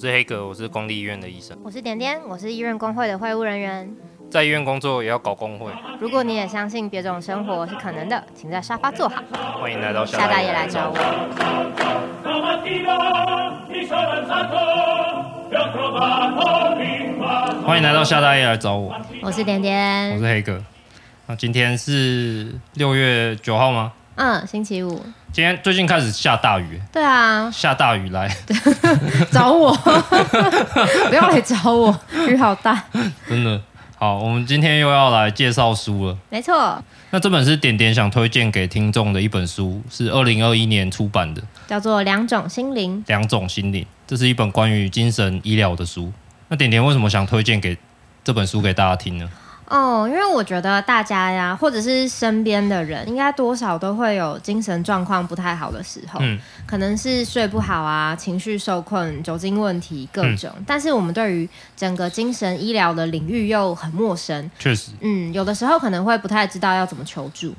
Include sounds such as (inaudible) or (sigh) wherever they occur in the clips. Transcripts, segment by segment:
我是黑格，我是公立医院的医生。我是点点，我是医院工会的会务人员。在医院工作也要搞工会。如果你也相信别种生活是可能的，请在沙发坐好。欢迎来到夏大爷来找我。欢迎来到夏大爷来找我。我是点点，我是黑哥。那今天是六月九号吗？嗯，星期五。今天最近开始下大雨。对啊，下大雨来 (laughs) 找我，(laughs) 不要来找我，雨好大。真的。好，我们今天又要来介绍书了。没错。那这本是点点想推荐给听众的一本书，是二零二一年出版的，叫做《两种心灵》。两种心灵，这是一本关于精神医疗的书。那点点为什么想推荐给这本书给大家听呢？哦，因为我觉得大家呀，或者是身边的人，应该多少都会有精神状况不太好的时候。嗯，可能是睡不好啊，情绪受困，酒精问题各种。嗯，但是我们对于整个精神医疗的领域又很陌生。确实，嗯，有的时候可能会不太知道要怎么求助。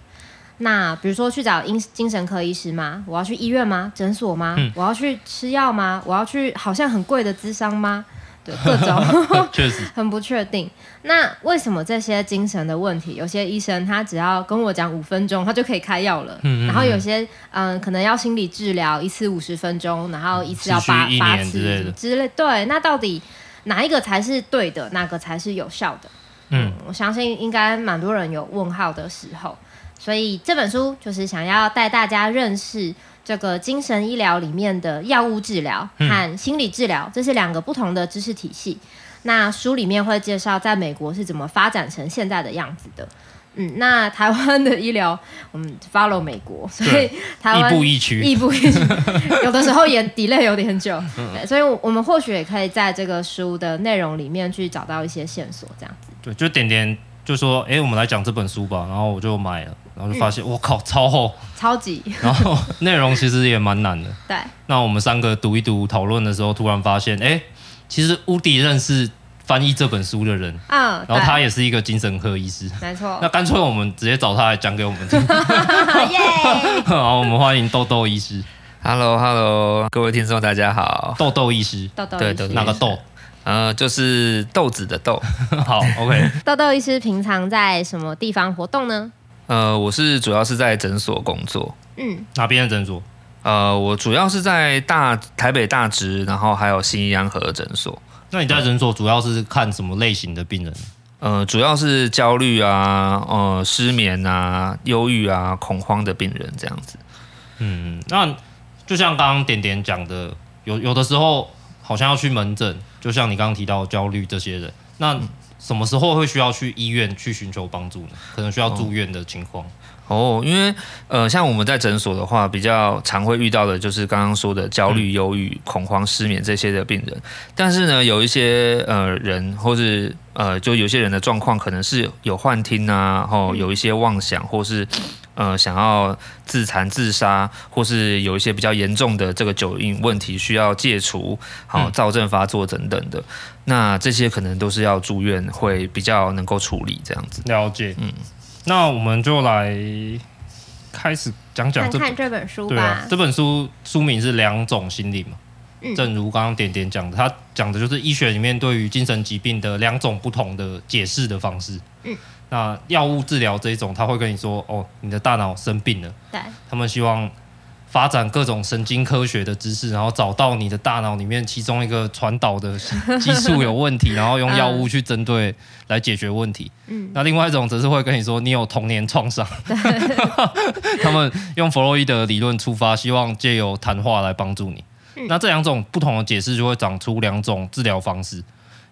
那比如说去找精精神科医师吗？我要去医院吗？诊所吗？嗯，我要去吃药吗？我要去好像很贵的咨商吗？对，各种 (laughs) 确实 (laughs) 很不确定。那为什么这些精神的问题，有些医生他只要跟我讲五分钟，他就可以开药了？嗯，嗯，嗯，然后有些嗯，可能要心理治疗，一次五十分钟，然后一次要八八次之类，之类。对，那到底哪一个才是对的？哪个才是有效的？嗯，嗯，我相信应该蛮多人有问号的时候。所以这本书就是想要带大家认识。这个精神医疗里面的药物治疗和心理治疗，这是两个不同的知识体系。那书里面会介绍在美国是怎么发展成现在的样子的。嗯，那台湾的医疗，我们 follow 美国，所以台湾亦步亦趋，亦步亦趋，(laughs) 有的时候也 delay 有点久。对，所以我们或许也可以在这个书的内容里面去找到一些线索，这样子。对，就点点就说，哎，我们来讲这本书吧，然后我就买了。然后就发现，我、嗯、靠，超厚，超级。(laughs) 然后内容其实也蛮难的。(laughs) 对。那我们三个读一读，讨论的时候，突然发现，哎，其实乌迪认识翻译这本书的人。嗯。然后他也是一个精神科医师。没错。那干脆我们直接找他来讲给我们听。(laughs) 耶！好，我们欢迎豆豆医师。Hello，Hello，各位听众，大家好。豆豆医师。豆豆。对对。哪个豆？呃，就是豆子的豆。好，OK。豆豆医师平常在什么地方活动呢？呃，我是主要是在诊所工作。嗯，哪边的诊所？呃，我主要是在大台北大直，然后还有新义安和诊所。那你在诊所主要是看什么类型的病人？呃，主要是焦虑啊，呃，失眠啊，忧郁啊，恐慌的病人这样子。嗯，那就像刚刚点点讲的，有有的时候好像要去门诊，就像你刚刚提到焦虑这些人，那。嗯什么时候会需要去医院去寻求帮助呢？可能需要住院的情况。哦，因为呃，像我们在诊所的话，比较常会遇到的就是刚刚说的焦虑、忧郁、恐慌、失眠这些的病人。但是呢，有一些呃人，或是呃，就有些人的状况可能是有幻听啊，然后有一些妄想，或是。呃，想要自残、自杀，或是有一些比较严重的这个酒瘾问题需要戒除，好、哦、躁症发作等等的，那这些可能都是要住院会比较能够处理这样子。了解，嗯，那我们就来开始讲讲这看看这本书吧。对啊，这本书书名是《两种心理》嘛，嗯，正如刚刚点点讲的，他讲的就是医学里面对于精神疾病的两种不同的解释的方式，嗯。那药物治疗这一种，他会跟你说：“哦，你的大脑生病了。”对，他们希望发展各种神经科学的知识，然后找到你的大脑里面其中一个传导的激素有问题，(laughs) 然后用药物去针对来解决问题。嗯，那另外一种则是会跟你说：“你有童年创伤。” (laughs) 他们用弗洛伊德理论出发，希望借由谈话来帮助你。嗯，那这两种不同的解释，就会长出两种治疗方式，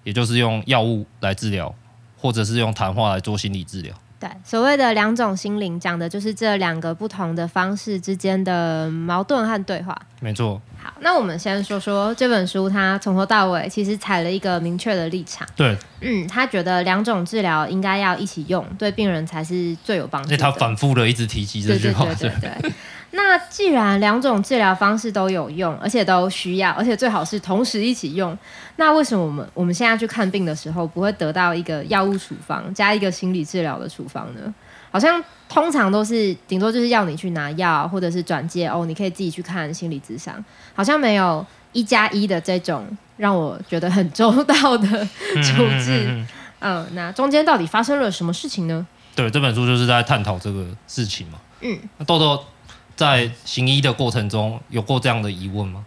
也就是用药物来治疗。或者是用谈话来做心理治疗。对，所谓的两种心灵，讲的就是这两个不同的方式之间的矛盾和对话。没错。好，那我们先说说这本书，它从头到尾其实采了一个明确的立场。对，嗯，他觉得两种治疗应该要一起用，对病人才是最有帮助的。他反复的一直提及这句话。对对对对对。那既然两种治疗方式都有用，而且都需要，而且最好是同时一起用，那为什么我们我们现在去看病的时候不会得到一个药物处方加一个心理治疗的处方呢？好像通常都是顶多就是要你去拿药，或者是转介哦，你可以自己去看心理咨商，好像没有一加一的这种让我觉得很周到的处置。嗯，嗯，嗯，嗯，嗯，那中间到底发生了什么事情呢？对，这本书就是在探讨这个事情嘛。嗯，那豆豆在行医的过程中有过这样的疑问吗？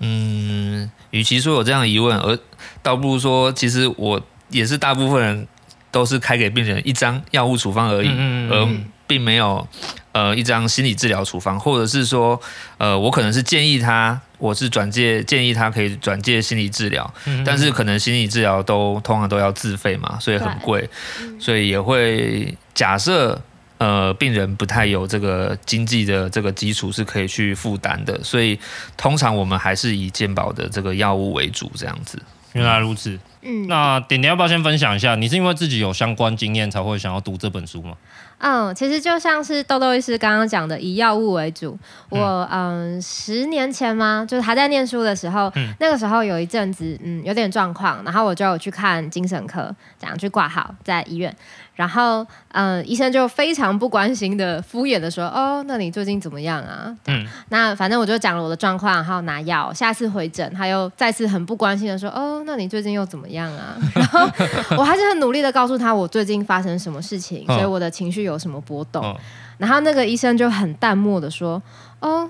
嗯，与其说有这样的疑问，而倒不如说，其实我也是大部分人都是开给病人一张药物处方而已，嗯嗯嗯，而并没有呃一张心理治疗处方，或者是说呃我可能是建议他，我是转介建议他可以转介心理治疗，但是可能心理治疗都通常都要自费嘛，所以很贵，所以也会假设。呃，病人不太有这个经济的这个基础是可以去负担的，所以通常我们还是以健保的这个药物为主，这样子。原来如此。嗯，那点点要不要先分享一下？你是因为自己有相关经验才会想要读这本书吗？嗯，其实就像是豆豆医师刚刚讲的，以药物为主。我嗯，十年前吗？就是还在念书的时候，嗯、那个时候有一阵子嗯有点状况，然后我就有去看精神科，这样去挂号在医院。然后，嗯，医生就非常不关心的、敷衍的说：“哦，那你最近怎么样啊？”嗯，那反正我就讲了我的状况，然后拿药。下次回诊，他又再次很不关心的说：“哦，那你最近又怎么样啊？” (laughs) 然后我还是很努力的告诉他我最近发生什么事情，所以我的情绪有什么波动。然后那个医生就很淡漠的说：“哦。”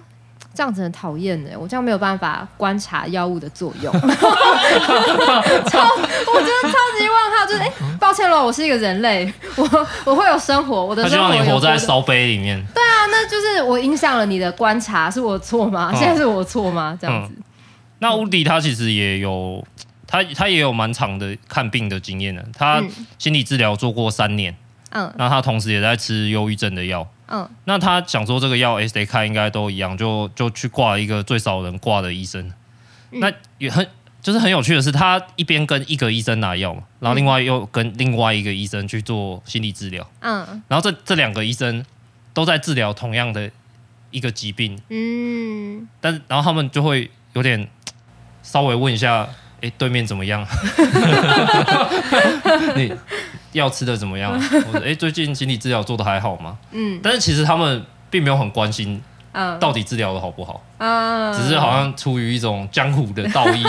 这样子很讨厌呢，我这样没有办法观察药物的作用。(laughs) 超，我真的超级问号，就是哎、欸，抱歉了，我是一个人类，我我会有生活，我的生活。他希望你活在烧杯里面。对啊，那就是我影响了你的观察，是我错吗？现在是我错吗？这样子。嗯、那乌迪他其实也有，他他也有蛮长的看病的经验的，他心理治疗做过三年，嗯，那他同时也在吃忧郁症的药。嗯，那他想说这个药 S D 开应该都一样，就就去挂一个最少人挂的医生。嗯、那也很就是很有趣的是，他一边跟一个医生拿药嘛，然后另外又跟另外一个医生去做心理治疗。嗯，然后这这两个医生都在治疗同样的一个疾病。嗯，但是然后他们就会有点稍微问一下，哎、欸，对面怎么样？(laughs) (laughs) 你。药吃的怎么样？(laughs) 或者哎，最近心理治疗做的还好吗？嗯，但是其实他们并没有很关心，到底治疗的好不好？嗯，只是好像出于一种江湖的道义，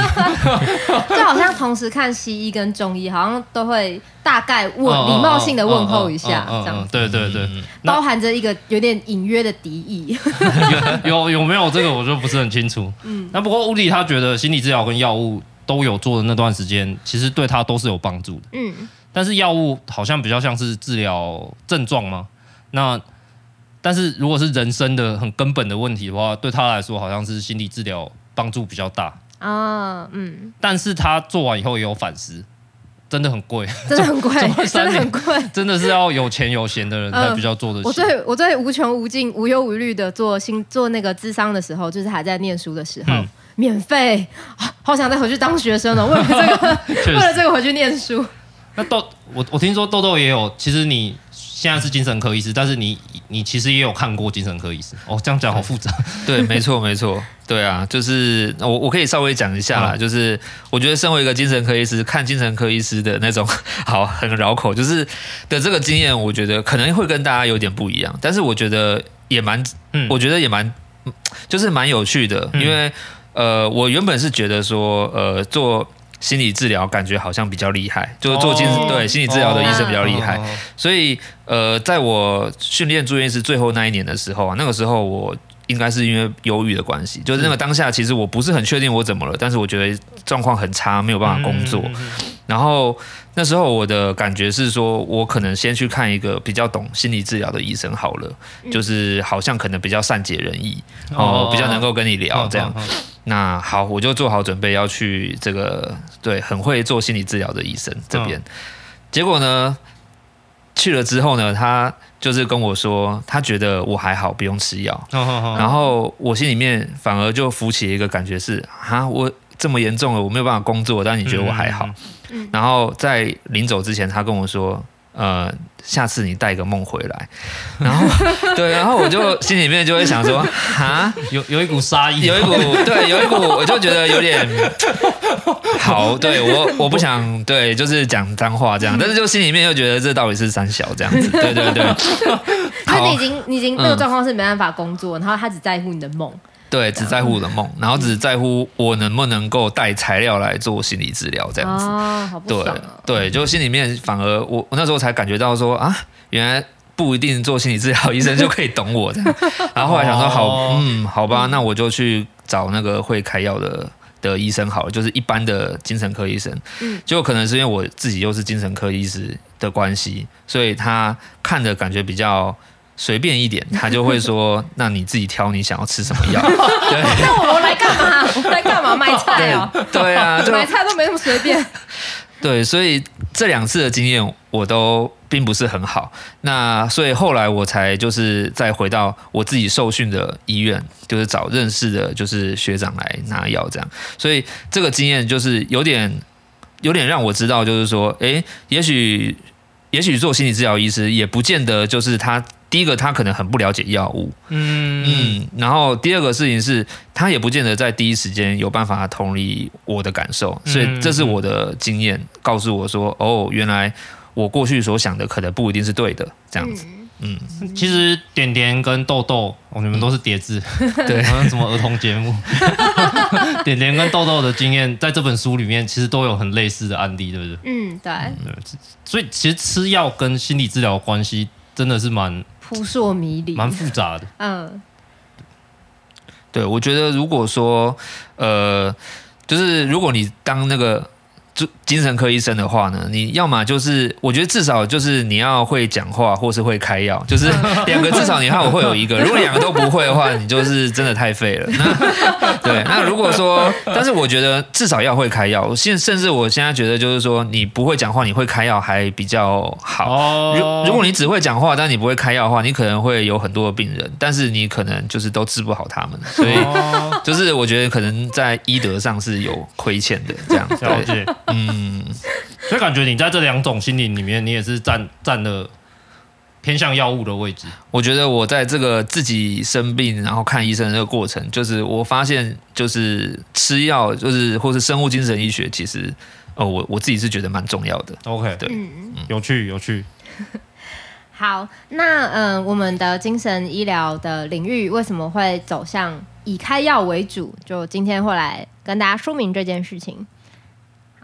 (laughs) 就好像同时看西医跟中医，好像都会大概问礼貌性的问候一下，这样。对对对，包含着一个有点隐约的敌意。(laughs) 有有有没有这个我就不是很清楚。嗯，那不过乌迪他觉得心理治疗跟药物都有做的那段时间，其实对他都是有帮助的。嗯。但是药物好像比较像是治疗症状吗？那但是如果是人生的很根本的问题的话，对他来说好像是心理治疗帮助比较大啊。嗯，但是他做完以后也有反思，真的很贵，(laughs) 真的很贵，(laughs) 真的很贵，(laughs) 真的是要有钱有闲的人才比较做得起。我最我最无穷无尽、无忧无虑的做心做那个智商的时候，就是还在念书的时候，嗯、免费，好想再回去当学生了，为了这个，为了这个回去念书。那豆，我我听说豆豆也有，其实你现在是精神科医师，但是你你其实也有看过精神科医师哦。这样讲好复杂。对，没错没错，对啊，就是我我可以稍微讲一下啦，嗯、就是我觉得身为一个精神科医师，看精神科医师的那种好很绕口，就是的这个经验，我觉得可能会跟大家有点不一样，但是我觉得也蛮，嗯，我觉得也蛮，就是蛮有趣的，因为呃，我原本是觉得说呃做。心理治疗感觉好像比较厉害，就是做精神对心理治疗的医生比较厉害，所以呃，在我训练住院医师最后那一年的时候啊，那个时候我应该是因为忧郁的关系，就是那个当下其实我不是很确定我怎么了，但是我觉得状况很差，没有办法工作，然后那时候我的感觉是说，我可能先去看一个比较懂心理治疗的医生好了，就是好像可能比较善解人意，哦，比较能够跟你聊这样。那好，我就做好准备要去这个对很会做心理治疗的医生这边。结果呢，去了之后呢，他就是跟我说，他觉得我还好，不用吃药。然后我心里面反而就浮起一个感觉是啊，我这么严重了，我没有办法工作，但你觉得我还好？然后在临走之前，他跟我说。呃，下次你带个梦回来，(laughs) 然后对，然后我就心里面就会想说，(laughs) 啊，有有一股杀意，有一股对，有一股，(laughs) 我就觉得有点好，对我我不想对，就是讲脏话这样，但是就心里面又觉得这到底是三小这样子，对对对。那你已经你已经那个状况是没办法工作，然后他只在乎你的梦。对，只在乎我的梦，然后只在乎我能不能够带材料来做心理治疗这样子。啊，好不。对对，就心里面反而我我那时候才感觉到说啊，原来不一定做心理治疗医生就可以懂我这样。(laughs) 然后后来想说好，嗯，好吧，那我就去找那个会开药的的医生好了，就是一般的精神科医生。嗯，就可能是因为我自己又是精神科医师的关系，所以他看的感觉比较。随便一点，他就会说：“ (laughs) 那你自己挑，你想要吃什么药？” (laughs) 对，那我来干嘛？我来干嘛？买菜哦。对啊，买菜都没那么随便。(laughs) 对，所以这两次的经验我都并不是很好。那所以后来我才就是再回到我自己受训的医院，就是找认识的，就是学长来拿药这样。所以这个经验就是有点有点让我知道，就是说，哎，也许也许做心理治疗医师也不见得就是他。第一个，他可能很不了解药物，嗯。嗯，然后第二个事情是，他也不见得在第一时间有办法同理我的感受，所以这是我的经验告诉我说，哦，原来我过去所想的可能不一定是对的，这样子，嗯，其实点点跟豆豆，哦，你们都是叠字，对，(laughs) 好像什么儿童节目，(laughs) 点点跟豆豆的经验，在这本书里面其实都有很类似的案例，对不对？嗯，对，所以其实吃药跟心理治疗关系真的是蛮。扑朔迷离，蛮复杂的。嗯，对，我觉得如果说，呃，就是如果你当那个。精神科医生的话呢，你要么就是，我觉得至少就是你要会讲话，或是会开药，就是 (laughs) 两个至少你看我会有一个。如果两个都不会的话，你就是真的太废了。那 (laughs) 对，那如果说，但是我觉得至少要会开药。现甚至我现在觉得就是说，你不会讲话，你会开药还比较好。如如果你只会讲话，但你不会开药的话，你可能会有很多的病人，但是你可能就是都治不好他们。所以就是我觉得可能在医德上是有亏欠的这样。了解。嗯，所以感觉你在这两种心理里面，你也是占占了偏向药物的位置。我觉得我在这个自己生病然后看医生的这个过程，就是我发现，就是吃药，就是或是生物精神医学，其实哦，我我自己是觉得蛮重要的。OK，对，嗯，有趣有趣。好，那嗯、呃，我们的精神医疗的领域为什么会走向以开药为主？就今天会来跟大家说明这件事情。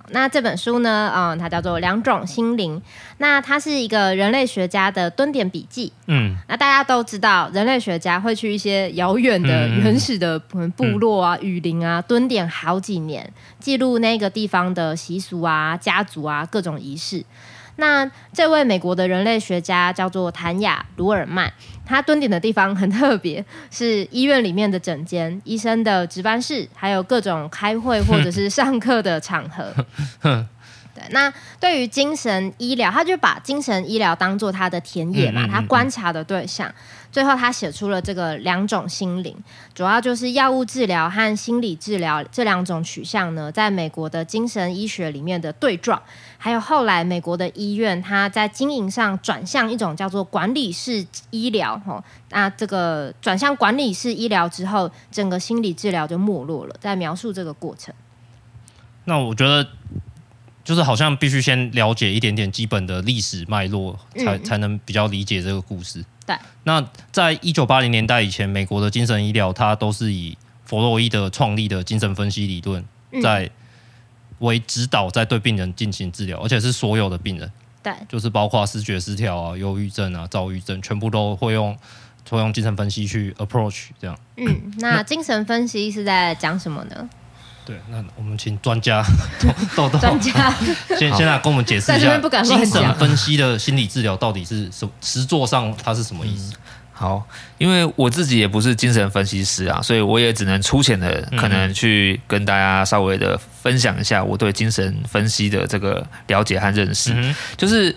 那这本书呢，嗯，它叫做《两种心灵》，那它是一个人类学家的蹲点笔记。嗯，那大家都知道，人类学家会去一些遥远的、原始的部落啊、雨林啊，蹲点好几年，记录那个地方的习俗啊、家族啊、各种仪式。那这位美国的人类学家叫做谭雅·鲁尔曼，他蹲点的地方很特别，是医院里面的整间、医生的值班室，还有各种开会或者是上课的场合。(laughs) 对，那对于精神医疗，他就把精神医疗当做他的田野嘛，他观察的对象。最后，他写出了这个两种心灵，主要就是药物治疗和心理治疗这两种取向呢，在美国的精神医学里面的对撞，还有后来美国的医院，它在经营上转向一种叫做管理式医疗，吼，那这个转向管理式医疗之后，整个心理治疗就没落了。在描述这个过程，那我觉得。就是好像必须先了解一点点基本的历史脉络，才才能比较理解这个故事。对。那在一九八零年代以前，美国的精神医疗它都是以弗洛伊德创立的精神分析理论在为指导，在对病人进行治疗，而且是所有的病人。对。就是包括视觉失调啊、忧郁症啊、躁郁症，全部都会用会用精神分析去 approach 这样。嗯，那精神分析是在讲什么呢？对，那我们请专家 (laughs) 豆豆专家 (laughs) 先先来跟我们解释一下精神分析的心理治疗到底是什么，实作上它是什么意思？好，因为我自己也不是精神分析师啊，所以我也只能粗浅的可能去跟大家稍微的分享一下我对精神分析的这个了解和认识。嗯、就是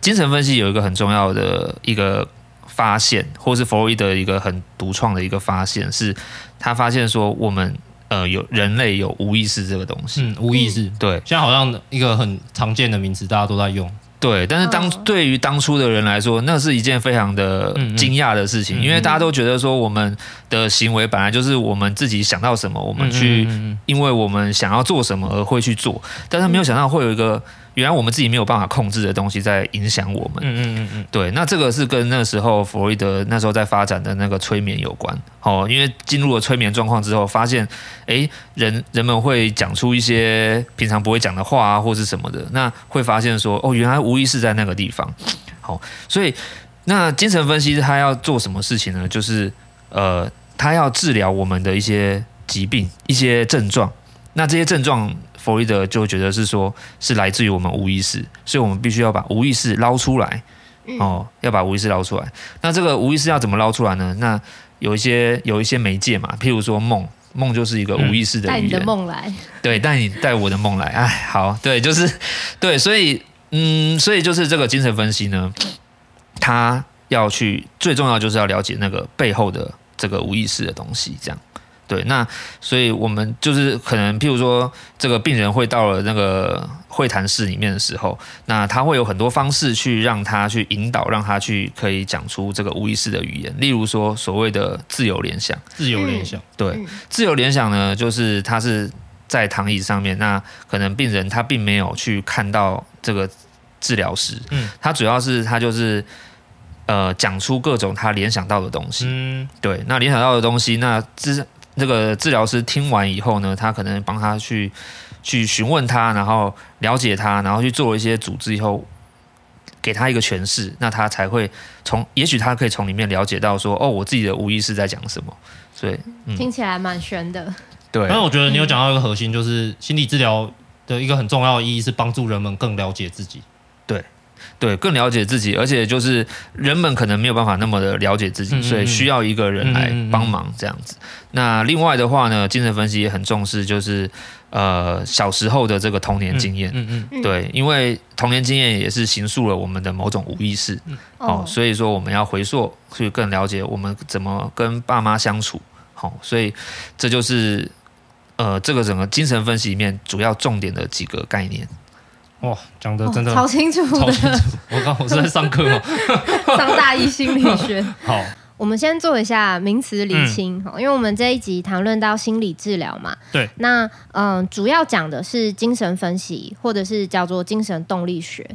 精神分析有一个很重要的一个发现，或是弗洛伊德一个很独创的一个发现，是他发现说我们。呃，有人类有无意识这个东西，嗯，无意识，对，现在好像一个很常见的名词，大家都在用，对，但是当、哦、对于当初的人来说，那是一件非常的惊讶的事情，嗯嗯，因为大家都觉得说我们的行为本来就是我们自己想到什么，我们去，因为我们想要做什么而会去做，但是没有想到会有一个。原来我们自己没有办法控制的东西在影响我们。嗯嗯嗯嗯对，那这个是跟那时候弗洛伊德那时候在发展的那个催眠有关。哦，因为进入了催眠状况之后，发现，哎，人人们会讲出一些平常不会讲的话啊，或是什么的。那会发现说，哦，原来无意识在那个地方。好，所以那精神分析他要做什么事情呢？就是呃，他要治疗我们的一些疾病、一些症状。那这些症状。弗洛伊德就觉得是说，是来自于我们无意识，所以我们必须要把无意识捞出来，哦，要把无意识捞出来。那这个无意识要怎么捞出来呢？那有一些有一些媒介嘛，譬如说梦，梦就是一个无意识的语言。带你的梦来，对，带你带我的梦来。哎，好，对，就是对，所以嗯，所以就是这个精神分析呢，他要去最重要就是要了解那个背后的这个无意识的东西，这样。对，那所以我们就是可能，譬如说，这个病人会到了那个会谈室里面的时候，那他会有很多方式去让他去引导，让他去可以讲出这个无意识的语言。例如说，所谓的自由联想。自由联想，对，自由联想呢，就是他是在躺椅上面，那可能病人他并没有去看到这个治疗师，嗯，他主要是他就是呃讲出各种他联想到的东西，嗯，对，那联想到的东西，那之。这个治疗师听完以后呢，他可能帮他去去询问他，然后了解他，然后去做一些组织以后，给他一个诠释，那他才会从，也许他可以从里面了解到说，哦，我自己的无意识在讲什么。所以、嗯、听起来蛮玄的。对，但是我觉得你有讲到一个核心，就是心理治疗的一个很重要的意义是帮助人们更了解自己。对。更了解自己，而且就是人们可能没有办法那么的了解自己，嗯嗯，所以需要一个人来帮忙这样子。嗯嗯嗯，那另外的话呢，精神分析也很重视，就是呃小时候的这个童年经验。嗯嗯，嗯，对，因为童年经验也是形塑了我们的某种无意识。嗯、哦，所以说我们要回溯去更了解我们怎么跟爸妈相处。好、哦，所以这就是呃这个整个精神分析里面主要重点的几个概念。哇，讲的真的、哦、超清楚，的清楚！我刚我是在上课吗？(laughs) 上大一心理学。(laughs) 好，我们先做一下名词厘清，嗯，因为我们这一集谈论到心理治疗嘛。对。那嗯、呃，主要讲的是精神分析，或者是叫做精神动力学。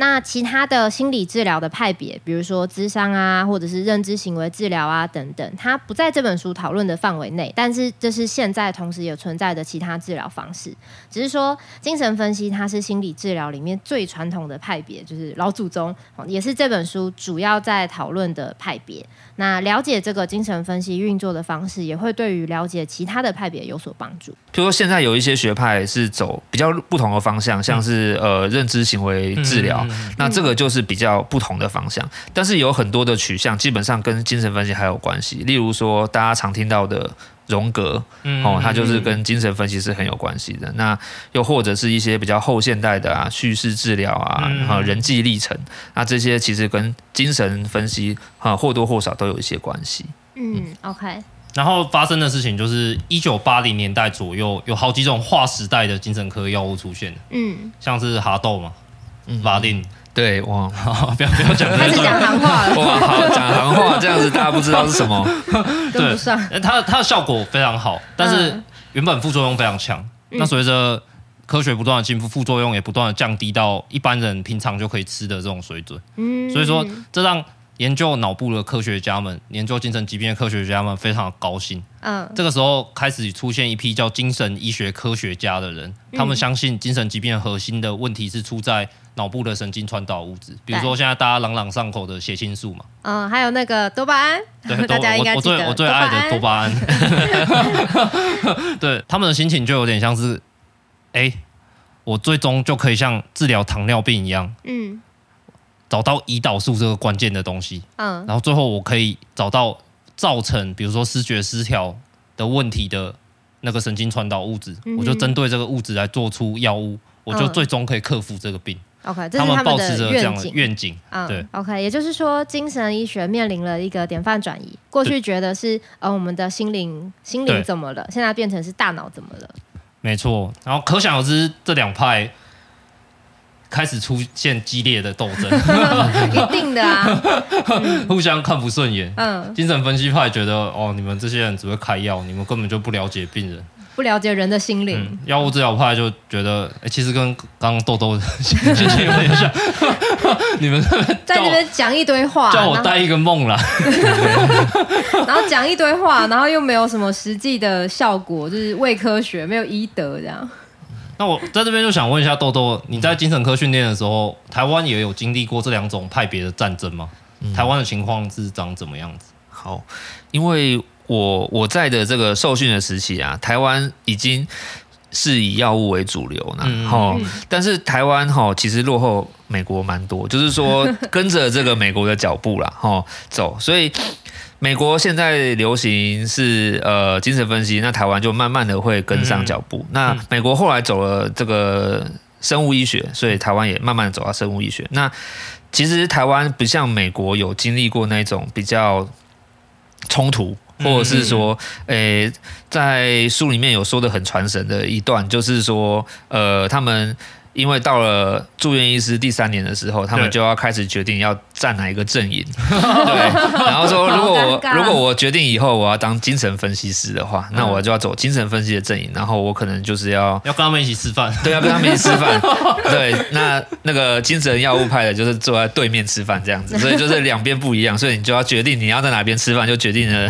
那其他的心理治疗的派别，比如说智商啊，或者是认知行为治疗啊等等，它不在这本书讨论的范围内。但是这是现在同时也存在的其他治疗方式。只是说精神分析它是心理治疗里面最传统的派别，就是老祖宗，也是这本书主要在讨论的派别。那了解这个精神分析运作的方式，也会对于了解其他的派别有所帮助。比如说现在有一些学派是走比较不同的方向，像是呃认知行为治疗。那这个就是比较不同的方向，但是有很多的取向基本上跟精神分析还有关系。例如说，大家常听到的荣格，哦，它就是跟精神分析是很有关系的。那又或者是一些比较后现代的啊，叙事治疗啊，然后人际历程，那这些其实跟精神分析啊或多或少都有一些关系。嗯，OK。然后发生的事情就是一九八零年代左右，有好几种划时代的精神科药物出现，嗯，像是哈豆嘛。法定对哇，(laughs) 不要不要讲，开始讲行话了。哇，好讲行话，这样子大家不知道是什么，(laughs) 跟不它它的效果非常好，但是原本副作用非常强。嗯、那随着科学不断的进步，副作用也不断的降低到一般人平常就可以吃的这种水准。嗯，所以说这让研究脑部的科学家们，研究精神疾病的科学家们非常的高兴。嗯，这个时候开始出现一批叫精神医学科学家的人，他们相信精神疾病的核心的问题是出在。脑部的神经传导物质，比如说现在大家朗朗上口的血清素嘛，嗯，还有那个多巴胺，对，(laughs) 大家应该我最我最爱的多巴胺，(laughs) 对，他们的心情就有点像是，哎、欸，我最终就可以像治疗糖尿病一样，嗯，找到胰岛素这个关键的东西，嗯，然后最后我可以找到造成比如说视觉失调的问题的那个神经传导物质，嗯，我就针对这个物质来做出药物，我就最终可以克服这个病。OK，这是他们的愿景。他们抱持着这样的愿景，嗯，对。OK，也就是说，精神医学面临了一个典范转移。过去觉得是呃，我们的心灵心灵怎么了？现在变成是大脑怎么了？没错。然后可想而知，这两派开始出现激烈的斗争，(laughs) 一定的啊，(laughs) 互相看不顺眼。嗯，精神分析派觉得哦，你们这些人只会开药，你们根本就不了解病人，不了解人的心灵。药、嗯、物治疗派就觉得，哎、欸，其实跟刚刚豆豆的心情有点像。(laughs) 你们 (laughs) 在那边讲一堆话，叫我带一个梦啦，(laughs) 然后讲一堆话，然后又没有什么实际的效果，就是伪科学，没有医德这样。那我在这边就想问一下豆豆，你在精神科训练的时候，台湾也有经历过这两种派别的战争吗？嗯、台湾的情况是长怎么样子？好，因为我我在的这个受训的时期啊，台湾已经是以药物为主流呢。哈、嗯，但是台湾哈其实落后美国蛮多，就是说 (laughs) 跟着这个美国的脚步啦，哈走，所以。美国现在流行是呃精神分析，那台湾就慢慢的会跟上脚步。嗯、那美国后来走了这个生物医学，所以台湾也慢慢的走到生物医学。那其实台湾不像美国有经历过那种比较冲突，或者是说，诶、欸，在书里面有说的很传神的一段，就是说，呃，他们。因为到了住院医师第三年的时候，他们就要开始决定要站哪一个阵营。(laughs) 对，然后说如果我如果我决定以后我要当精神分析师的话，那我就要走精神分析的阵营。然后我可能就是要要跟他们一起吃饭。对，要跟他们一起吃饭。(laughs) 对，那那个精神药物派的就是坐在对面吃饭这样子，(laughs) 所以就是两边不一样，所以你就要决定你要在哪边吃饭，就决定了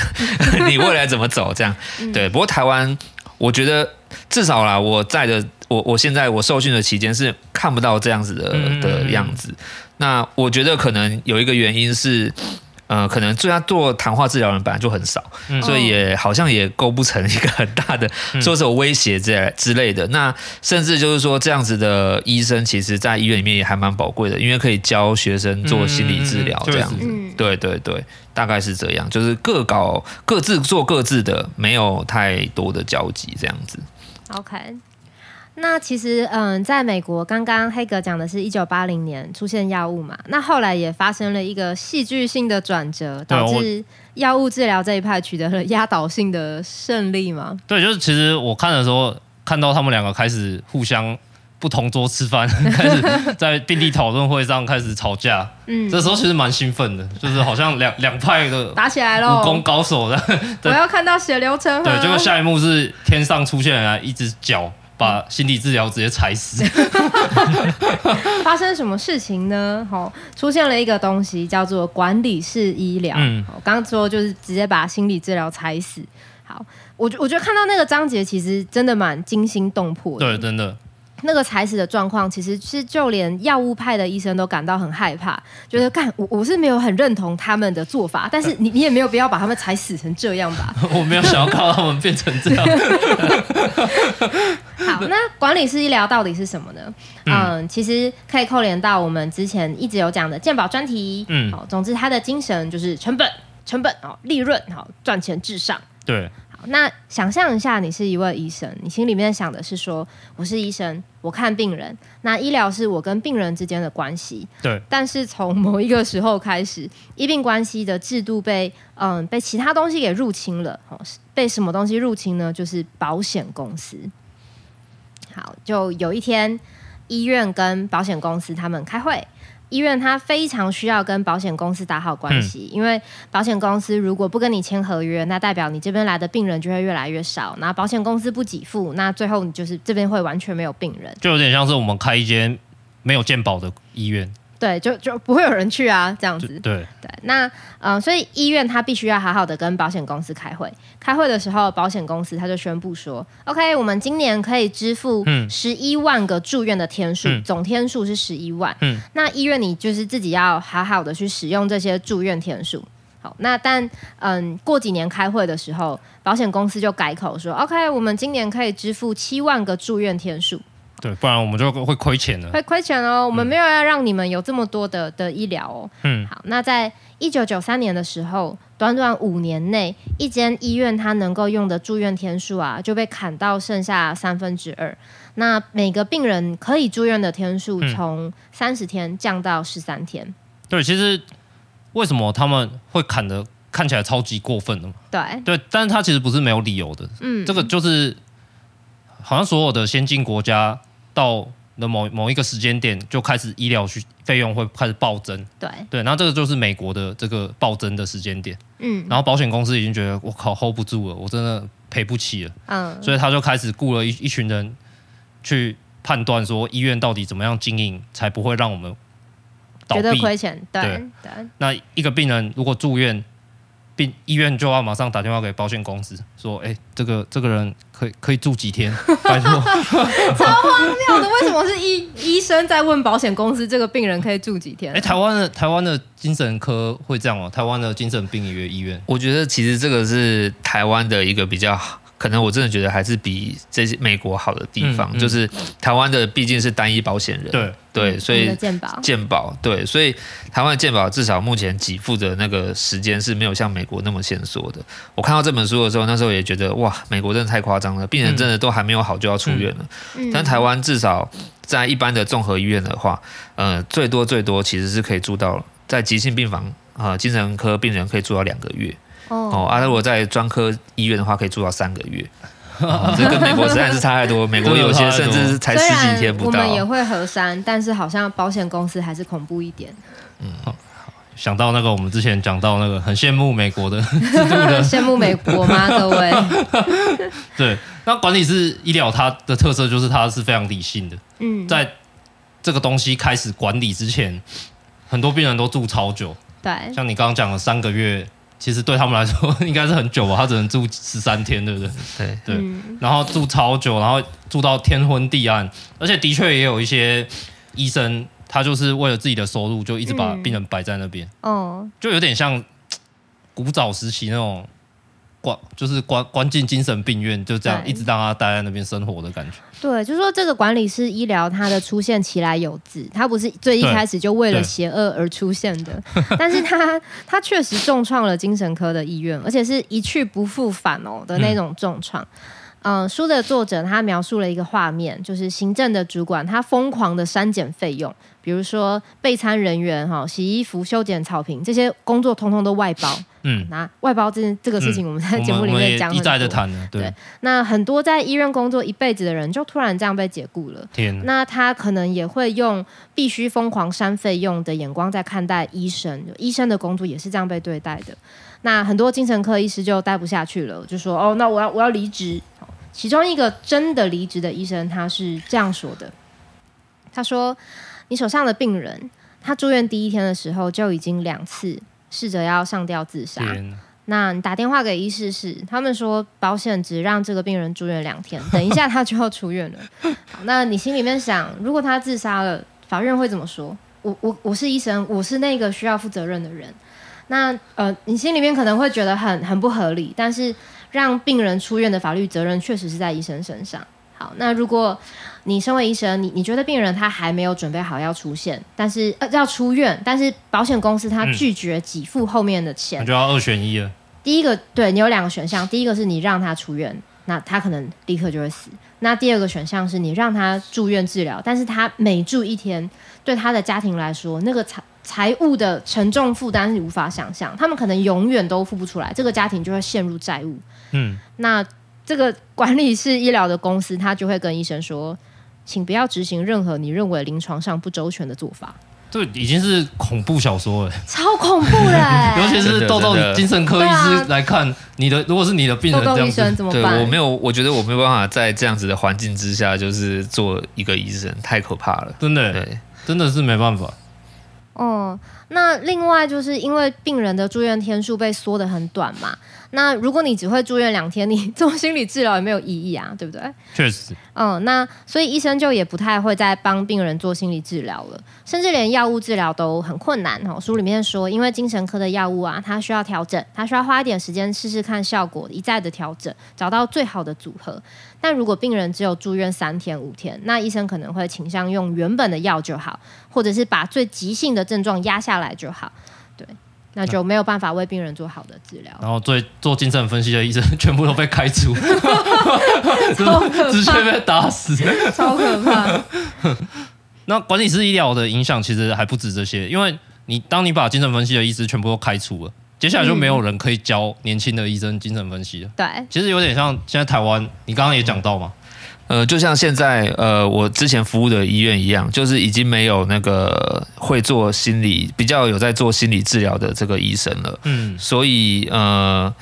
你未来怎么走这样。对，不过台湾我觉得至少啦，我在的。我我现在我受训的期间是看不到这样子的的样子，那我觉得可能有一个原因是，呃，可能最要做谈话治疗人本来就很少，所以也好像也构不成一个很大的说是有威胁之之类的。那甚至就是说这样子的医生，其实在医院里面也还蛮宝贵的，因为可以教学生做心理治疗这样子。对对对，大概是这样，就是各搞各自做各自的，没有太多的交集这样子。OK。那其实，嗯，在美国，刚刚黑格讲的是一九八零年出现药物嘛，那后来也发生了一个戏剧性的转折，导致药物治疗这一派取得了压倒性的胜利嘛。(laughs) 对，就是其实我看的时候，看到他们两个开始互相不同桌吃饭，(laughs) 开始在病例讨论会上开始吵架，嗯，这时候其实蛮兴奋的，就是好像两两派的 (laughs) 打起来了，武功高手的，我要看到血流成河。对，结果下一幕是天上出现了一只脚。把心理治疗直接踩死，(laughs) 发生什么事情呢？好，出现了一个东西叫做管理式医疗。嗯，我刚刚说就是直接把心理治疗踩死。好，我我觉得看到那个章节其实真的蛮惊心动魄的。对，真的。那个踩死的状况，其实是就连药物派的医生都感到很害怕，觉得干我我是没有很认同他们的做法，但是你你也没有必要把他们踩死成这样吧？(laughs) 我没有想要看到他们变成这样。(laughs) 好，(laughs) 那管理式医疗到底是什么呢？嗯，嗯，其实可以扣连到我们之前一直有讲的健保专题。嗯，好，总之它的精神就是成本、成本哦，利润好，赚钱至上。对。好那想象一下，你是一位医生，你心里面想的是说，我是医生，我看病人，那医疗是我跟病人之间的关系。对。但是从某一个时候开始，医病关系的制度被嗯被其他东西给入侵了。哦，被什么东西入侵呢？就是保险公司。好，就有一天，医院跟保险公司他们开会。医院它非常需要跟保险公司打好关系，嗯，因为保险公司如果不跟你签合约，那代表你这边来的病人就会越来越少。那保险公司不给付，那最后你就是这边会完全没有病人，就有点像是我们开一间没有健保的医院。对，就就不会有人去啊，这样子。对对，那呃，所以医院他必须要好好的跟保险公司开会。开会的时候，保险公司他就宣布说：“OK，我们今年可以支付十一万个住院的天数，嗯、总天数是十一万。嗯，那医院你就是自己要好好的去使用这些住院天数。好，那但嗯，过几年开会的时候，保险公司就改口说：OK，我们今年可以支付七万个住院天数。”对，不然我们就会亏钱了。会亏钱哦，我们没有要让你们有这么多的的医疗哦。嗯，好，那在一九九三年的时候，短短五年内，一间医院它能够用的住院天数啊，就被砍到剩下三分之二。那每个病人可以住院的天数从三十天降到十三天。嗯。对，其实为什么他们会砍的看起来超级过分呢？对，对，但是他其实不是没有理由的。嗯，这个就是好像所有的先进国家。到的某某一个时间点就开始医疗需费用会开始暴增，对。对，然后这个就是美国的这个暴增的时间点，嗯，然后保险公司已经觉得我靠 hold 不住了，我真的赔不起了，嗯，所以他就开始雇了一一群人去判断说医院到底怎么样经营才不会让我们倒闭。亏钱，对，那一个病人如果住院，病医院就要马上打电话给保险公司说，哎，这个这个人可以可以住几天？(laughs) 拜托，(laughs) 超荒谬的，为什么是医医生在问保险公司这个病人可以住几天？哎，台湾的台湾的精神科会这样吗？台湾的精神病医院医院，我觉得其实这个是台湾的一个比较好。可能我真的觉得还是比这些美国好的地方，嗯嗯、就是台湾的毕竟是单一保险人，对对，所以健保健保对，所以台湾的健保至少目前给付的那个时间是没有像美国那么限缩的。我看到这本书的时候，那时候也觉得哇，美国真的太夸张了，病人真的都还没有好就要出院了。嗯嗯、但台湾至少在一般的综合医院的话，呃，最多最多其实是可以住到在急性病房啊、呃，精神科病人可以住到两个月。哦，啊，如果在专科医院的话，可以住到三个月，哦、这跟美国实在是差太多。美国有些甚至才十几天不到。我们也会核删，但是好像保险公司还是恐怖一点。嗯，想到那个我们之前讲到那个，很羡慕美国的制度的，羡慕美国吗？各位？(laughs) 对，那管理是医疗它的特色就是它是非常理性的。嗯，在这个东西开始管理之前，很多病人都住超久。对，像你刚刚讲的三个月。其实对他们来说 (laughs) 应该是很久吧，他只能住十三天，对不对？对。对，嗯、然后住超久，然后住到天昏地暗，而且的确也有一些医生，他就是为了自己的收入，就一直把病人摆在那边，嗯、哦，就有点像古早时期那种。关就是关关进精神病院，就这样一直让他待在那边生活的感觉。对，就是说这个管理式医疗，它的出现其来有自，它不是最一开始就为了邪恶而出现的，(laughs) 但是它它确实重创了精神科的医院，而且是一去不复返哦的那种重创。嗯、呃，书的作者他描述了一个画面，就是行政的主管他疯狂的删减费用，比如说备餐人员哈、洗衣服、修剪草坪这些工作，通通都外包。嗯，那外包这这个事情，我们在节目里面讲很多，一再的谈了。对，那很多在医院工作一辈子的人，就突然这样被解雇了。天，那他可能也会用必须疯狂删费用的眼光在看待医生，医生的工作也是这样被对待的。那很多精神科医师就待不下去了，就说：“哦，那我要我要离职。”其中一个真的离职的医生，他是这样说的：“他说，你手上的病人，他住院第一天的时候就已经两次。”试着要上吊自杀，那你打电话给医师室，他们说保险只让这个病人住院两天，(laughs) 等一下他就要出院了。好，那你心里面想，如果他自杀了，法院会怎么说？我我我是医生，我是那个需要负责任的人。那呃，你心里面可能会觉得很很不合理，但是让病人出院的法律责任确实是在医生身上。好，那如果你身为医生，你你觉得病人他还没有准备好要出现，但是呃要出院，但是保险公司他拒绝给付后面的钱，那、嗯、就要二选一了。第一个，对你有两个选项，第一个是你让他出院，那他可能立刻就会死；那第二个选项是你让他住院治疗，但是他每住一天，对他的家庭来说，那个财财务的沉重负担是无法想象，他们可能永远都付不出来，这个家庭就会陷入债务。嗯，那。这个管理是医疗的公司，他就会跟医生说：“请不要执行任何你认为临床上不周全的做法。”这已经是恐怖小说了，超恐怖的。(laughs) 尤其是豆豆精神科医师来看你的，如果是你的病人，豆豆医生怎么办？对，我没有，我觉得我没有办法在这样子的环境之下，就是做一个医生，太可怕了，真的，对，真的是没办法。哦，那另外就是因为病人的住院天数被缩得很短嘛。那如果你只会住院两天，你 (laughs) 做心理治疗也没有意义啊，对不对？确实。嗯，那所以医生就也不太会再帮病人做心理治疗了，甚至连药物治疗都很困难哦。书里面说，因为精神科的药物啊，它需要调整，它需要花一点时间试试看效果，一再的调整，找到最好的组合。但如果病人只有住院三天五天，那医生可能会倾向用原本的药就好，或者是把最急性的症状压下来就好。对。那就没有办法为病人做好的治疗。然后最做精神分析的医生全部都被开除，(laughs) 直接被打死，超可怕。(laughs) 那管理式医疗的影响其实还不止这些，因为你当你把精神分析的医师全部都开除了，接下来就没有人可以教年轻的医生精神分析了。对，其实有点像现在台湾，你刚刚也讲到嘛。呃，就像现在呃，我之前服务的医院一样，就是已经没有那个会做心理比较有在做心理治疗的这个医生了。嗯，所以呃，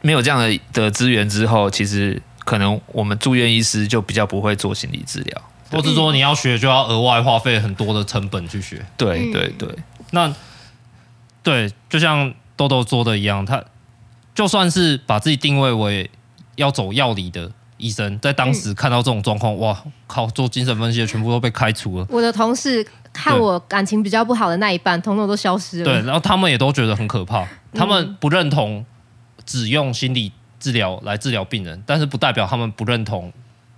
没有这样的的资源之后，其实可能我们住院医师就比较不会做心理治疗，或者说你要学就要额外花费很多的成本去学。对对对，那对，就像豆豆说的一样，他就算是把自己定位为要走药理的。医生在当时看到这种状况，嗯、哇靠！做精神分析的全部都被开除了。我的同事看我感情比较不好的那一半，统统都消失了。对，然后他们也都觉得很可怕。他们不认同只用心理治疗来治疗病人，但是不代表他们不认同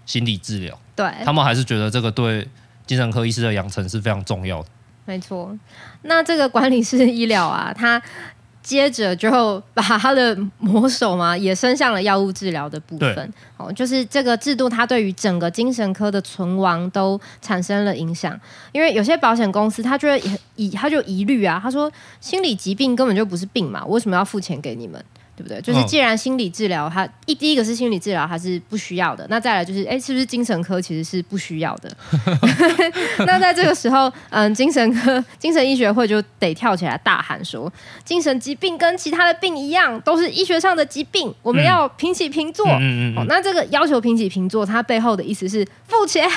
心理治疗。对，他们还是觉得这个对精神科医师的养成是非常重要的。没错，那这个管理式医疗啊，它。接着就把他的魔手嘛，也伸向了药物治疗的部分。哦，就是这个制度，它对于整个精神科的存亡都产生了影响。因为有些保险公司，他觉得疑，他就疑虑啊，他说心理疾病根本就不是病嘛，为什么要付钱给你们？对不对？就是既然心理治疗，它一第一个是心理治疗，它是不需要的。那再来就是，哎，是不是精神科其实是不需要的？(laughs) 那在这个时候，嗯，精神科精神医学会就得跳起来大喊说，精神疾病跟其他的病一样，都是医学上的疾病，我们要平起平坐。嗯嗯，哦，那这个要求平起平坐，它背后的意思是付钱。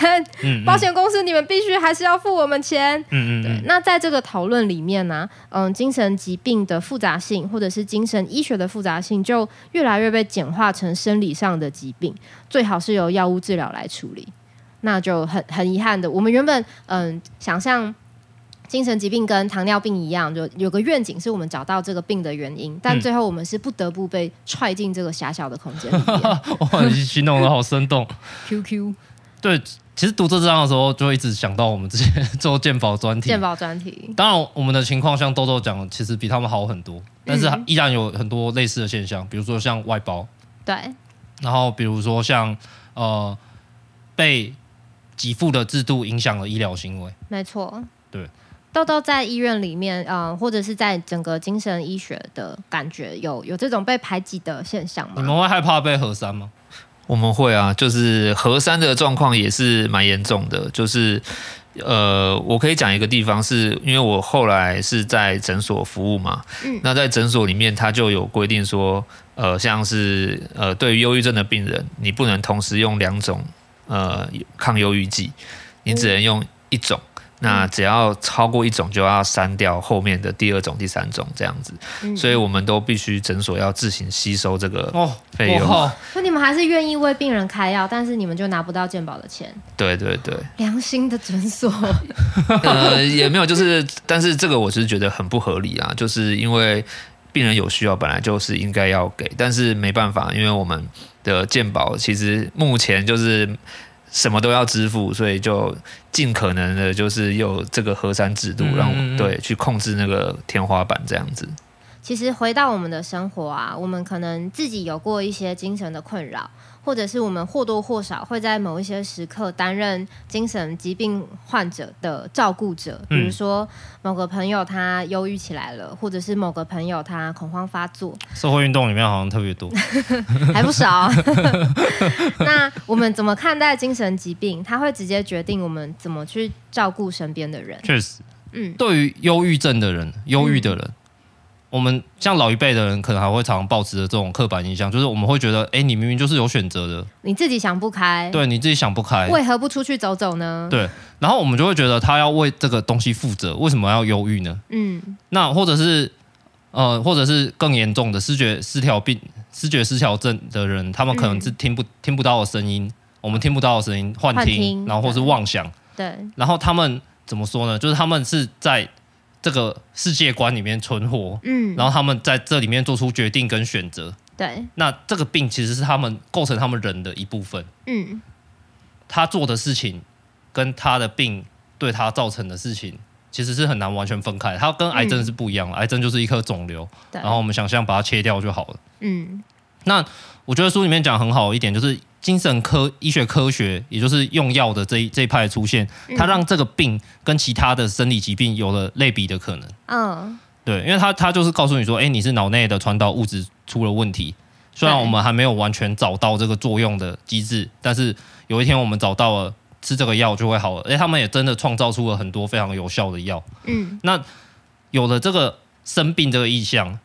嗯，保险公司你们必须还是要付我们钱。嗯嗯，对。那在这个讨论里面呢，嗯，精神疾病的复杂性，或者是精神医学的复杂。杂性就越来越被简化成生理上的疾病，最好是由药物治疗来处理。那就很很遗憾的，我们原本嗯想象精神疾病跟糖尿病一样，就有个愿景是我们找到这个病的原因，但最后我们是不得不被踹进这个狭小的空间里面。(laughs) 哇，你形容的好生动。QQ，对。其实读这章的时候，就一直想到我们之前 (laughs) 做鉴宝专题。鉴宝专题，当然我们的情况像豆豆讲，其实比他们好很多，但是依然有很多类似的现象，比如说像外包，对，然后比如说像呃被给付的制度影响了医疗行为，没错，对，豆豆在医院里面，呃，或者是在整个精神医学的感觉，有有这种被排挤的现象吗？你们会害怕被核删吗？我们会啊，就是核删的状况也是蛮严重的。就是呃，我可以讲一个地方是，是因为我后来是在诊所服务嘛。嗯。那在诊所里面，他就有规定说，呃，像是呃，对于忧郁症的病人，你不能同时用两种呃抗忧郁剂，你只能用一种。嗯那只要超过一种，就要删掉后面的第二种、第三种这样子，嗯、所以我们都必须诊所要自行吸收这个费用。哦，那你们还是愿意为病人开药，但是你们就拿不到健保的钱。对对对，良心的诊所。(laughs) 呃，也没有，就是，但是这个我是觉得很不合理啊，就是因为病人有需要，本来就是应该要给，但是没办法，因为我们的健保其实目前就是。什么都要支付，所以就尽可能的，就是有这个核酸制度，让我对去控制那个天花板这样子。其实回到我们的生活啊，我们可能自己有过一些精神的困扰。或者是我们或多或少会在某一些时刻担任精神疾病患者的照顾者，比如说某个朋友他忧郁起来了，或者是某个朋友他恐慌发作。社会运动里面好像特别多，(laughs) 还不少。(laughs) 那我们怎么看待精神疾病？它会直接决定我们怎么去照顾身边的人。确实，嗯，对于忧郁症的人，忧郁的人。嗯我们像老一辈的人，可能还会常常抱持着这种刻板印象，就是我们会觉得，哎，你明明就是有选择的，你自己想不开，对，你自己想不开，为何不出去走走呢？对，然后我们就会觉得他要为这个东西负责，为什么要忧郁呢？嗯，那或者是呃，或者是更严重的视觉失调病、视觉失调症的人，他们可能是听不、嗯、听不到的声音，我们听不到的声音，幻听，幻听，然后或是妄想，对，然后他们怎么说呢？就是他们是在。这个世界观里面存活，嗯，然后他们在这里面做出决定跟选择，对，那这个病其实是他们构成他们人的一部分，嗯，他做的事情跟他的病对他造成的事情，其实是很难完全分开，他跟癌症是不一样的，嗯，癌症就是一颗肿瘤，然后我们想象把它切掉就好了，嗯，那我觉得书里面讲很好一点就是。精神科医学科学，也就是用药的这一这一派的出现，它让这个病跟其他的生理疾病有了类比的可能。嗯，对，因为它它就是告诉你说，哎，你是脑内的传导物质出了问题，虽然我们还没有完全找到这个作用的机制，但是有一天我们找到了，吃这个药就会好了。哎，他们也真的创造出了很多非常有效的药。嗯，那有了这个生病这个意象，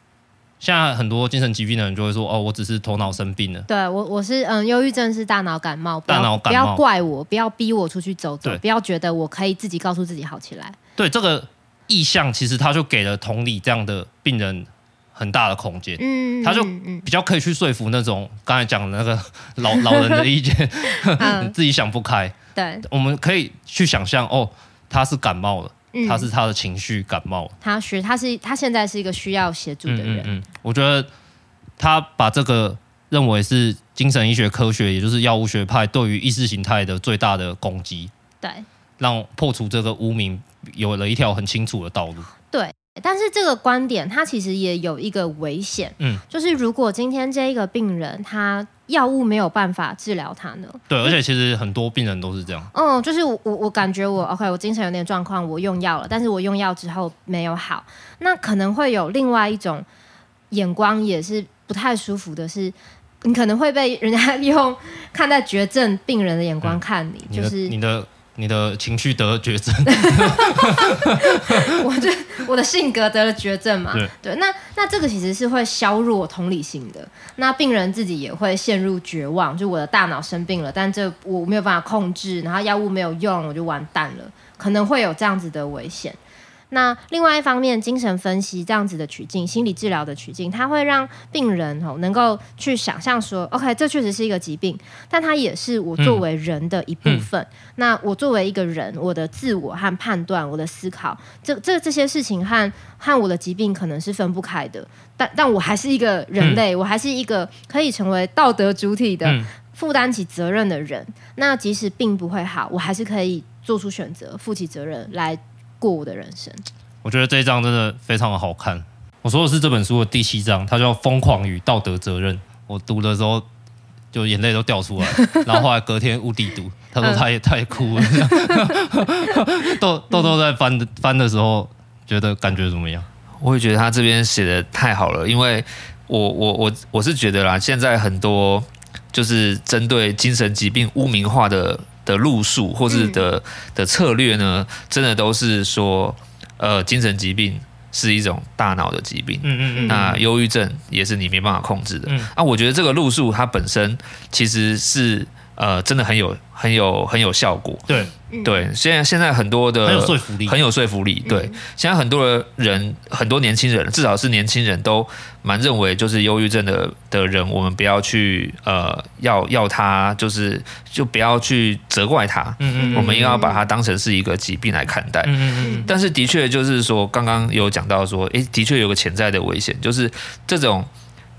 现在很多精神疾病的人就会说：“哦，我只是头脑生病了。”对我，我是嗯，忧郁症是大脑感冒，大脑感冒，不要怪我，不要逼我出去走走，不要觉得我可以自己告诉自己好起来。对这个意向，其实他就给了同理这样的病人。很大的空间，嗯，他就比较可以去说服那种刚才讲的那个 (laughs) 老老人的意见，你 (laughs) (laughs) 自己想不开。对，我们可以去想象，哦，他是感冒了，他是他的情绪感冒了，他需他是他现在是一个需要协助的人。嗯，我觉得他把这个认为是精神医学科学，也就是药物学派对于意识形态的最大的攻击。对，让破除这个污名有了一条很清楚的道路。对。但是这个观点，它其实也有一个危险，嗯，就是如果今天这一个病人他药物没有办法治疗他呢？对，而且其实很多病人都是这样。嗯，就是我我我感觉我 OK，我精神有点状况，我用药了，但是我用药之后没有好，那可能会有另外一种眼光，也是不太舒服的是，你可能会被人家 (laughs) 用看待绝症病人的眼光看你，嗯、就是你的。你的情绪得了绝症，(laughs) 我这我的性格得了绝症嘛？对，对，那那这个其实是会削弱同理心的，那病人自己也会陷入绝望，就我的大脑生病了，但这我没有办法控制，然后药物没有用，我就完蛋了，可能会有这样子的危险。那另外一方面，精神分析这样子的取径，心理治疗的取径，它会让病人哦能够去想象说，OK，这确实是一个疾病，但它也是我作为人的一部分。嗯嗯、那我作为一个人，我的自我和判断，我的思考，这这这些事情和和我的疾病可能是分不开的。但但我还是一个人类，嗯、我还是一个可以成为道德主体的、嗯、负担起责任的人。那即使病不会好，我还是可以做出选择，负起责任来。过我的人生，我觉得这一章真的非常的好看。我说的是这本书的第七章，它叫《疯狂与道德责任》。我读的时候就眼泪都掉出来，(laughs) 然后后来隔天乌迪读，他说他也他也哭了。豆豆豆在翻翻的时候，觉得感觉怎么样？我也觉得他这边写的太好了，因为我我我我是觉得啦，现在很多就是针对精神疾病污名化的。的路数或是的、嗯、的策略呢，真的都是说，呃，精神疾病是一种大脑的疾病，嗯嗯嗯，那忧郁症也是你没办法控制的，嗯。啊，我觉得这个路数它本身其实是呃，真的很有很有很有效果，对。对，现在现在很多的很有说服力，很有说服力。对，现在很多的人，很多年轻人，至少是年轻人都蛮认为，就是忧郁症的的人，我们不要去呃，要要他，就是就不要去责怪他。嗯嗯，我们应该要把它当成是一个疾病来看待。嗯嗯，但是的确就是说，刚刚有讲到说，诶，的确有个潜在的危险，就是这种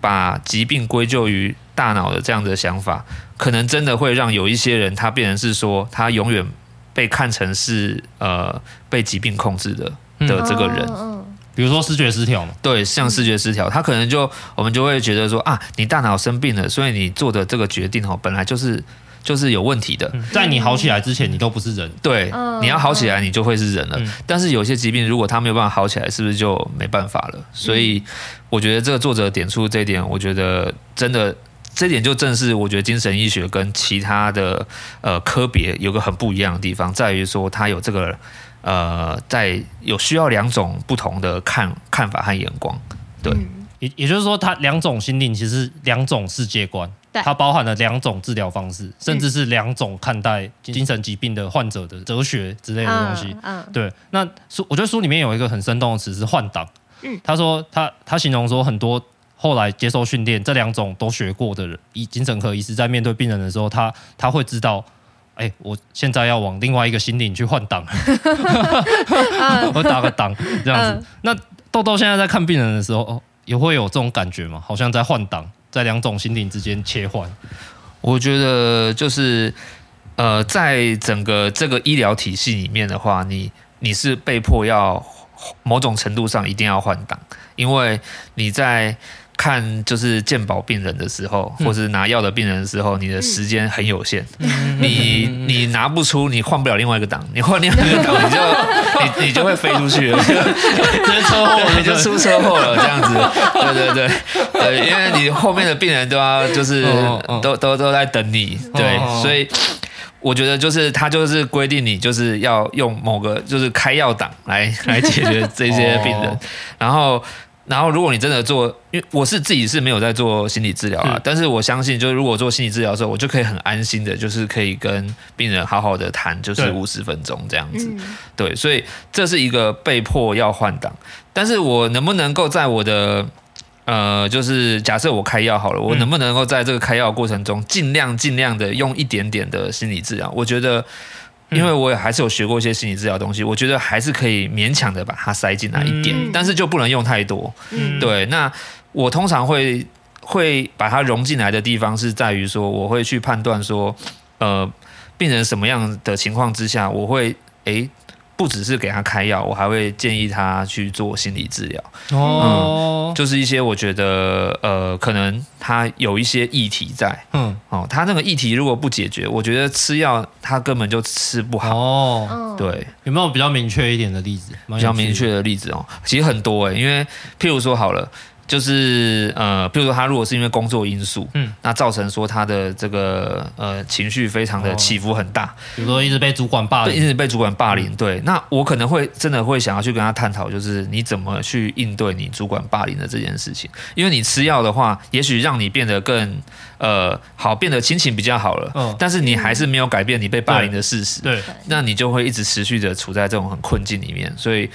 把疾病归咎于大脑的这样的想法，可能真的会让有一些人他变成是说，他永远。被看成是呃被疾病控制的的这个人，嗯，比如说视觉失调嘛，对，像视觉失调，他可能就我们就会觉得说啊，你大脑生病了，所以你做的这个决定哦，本来就是就是有问题的，在你好起来之前，你都不是人，对，你要好起来，你就会是人了。但是有些疾病，如果他没有办法好起来，是不是就没办法了？所以我觉得这个作者点出这一点，我觉得真的。这点就正是我觉得精神医学跟其他的呃科别有个很不一样的地方，在于说它有这个呃在有需要两种不同的看看法和眼光，对，也、嗯、也就是说，它两种心灵其实两种世界观，它包含了两种治疗方式，甚至是两种看待精神疾病的患者的哲学之类的东西。嗯，嗯对。那书我觉得书里面有一个很生动的词是换挡，嗯，他说他他形容说很多。后来接受训练，这两种都学过的人，医精神科医师在面对病人的时候，他他会知道，哎、欸，我现在要往另外一个心灵去换挡，(laughs) 我打个档这样子。那豆豆现在在看病人的时候，也会有这种感觉吗？好像在换挡，在两种心灵之间切换。我觉得就是，呃，在整个这个医疗体系里面的话，你你是被迫要某种程度上一定要换挡，因为你在。看就是健保病人的时候，或是拿药的病人的时候，你的时间很有限。你你拿拿不出，你换不了另外一个档，你换 (laughs) 另外一个档，你就你你就会飞出去。了，直接车祸你就出车祸了，这样子。(laughs) 对对对。对，因为你后面的病人都要就是都都都在等你，对，所以。我觉得就是他就是规定你就是要用某个就是开药档来来解决这些病人，然后然后如果你真的做，因为我是自己是没有在做心理治疗啊，但是我相信就是如果做心理治疗的时候，我就可以很安心的，就是可以跟病人好好的谈，就是五十分钟这样子，对，所以这是一个被迫要换档，但是我能不能够在我的呃，就是假设我开药好了，我能不能够在这个开药过程中尽量尽量的用一点点的心理治疗？我觉得，因为我也还是有学过一些心理治疗东西，我觉得还是可以勉强的把它塞进来一点，但是就不能用太多。对，那我通常会会把它融进来的地方是在于说，我会去判断说，呃，病人什么样的情况之下，我会诶。不只是给他开药，我还会建议他去做心理治疗。哦、嗯，就是一些我觉得呃，可能他有一些议题在。嗯，哦，他那个议题如果不解决，我觉得吃药他根本就吃不好。哦，对，有没有比较明确一点的例子？比较明确的例子哦，其实很多诶，因为譬如说好了。就是呃，比如说他如果是因为工作因素，嗯，那造成说他的这个呃情绪非常的起伏很大，哦、比如说一直被主管霸凌，一直被主管霸凌，嗯、对，那我可能会真的会想要去跟他探讨，就是你怎么去应对你主管霸凌的这件事情，因为你吃药的话，也许让你变得更呃好，变得心情比较好了，嗯，但是你还是没有改变你被霸凌的事实，对，对，那你就会一直持续的处在这种很困境里面，所以。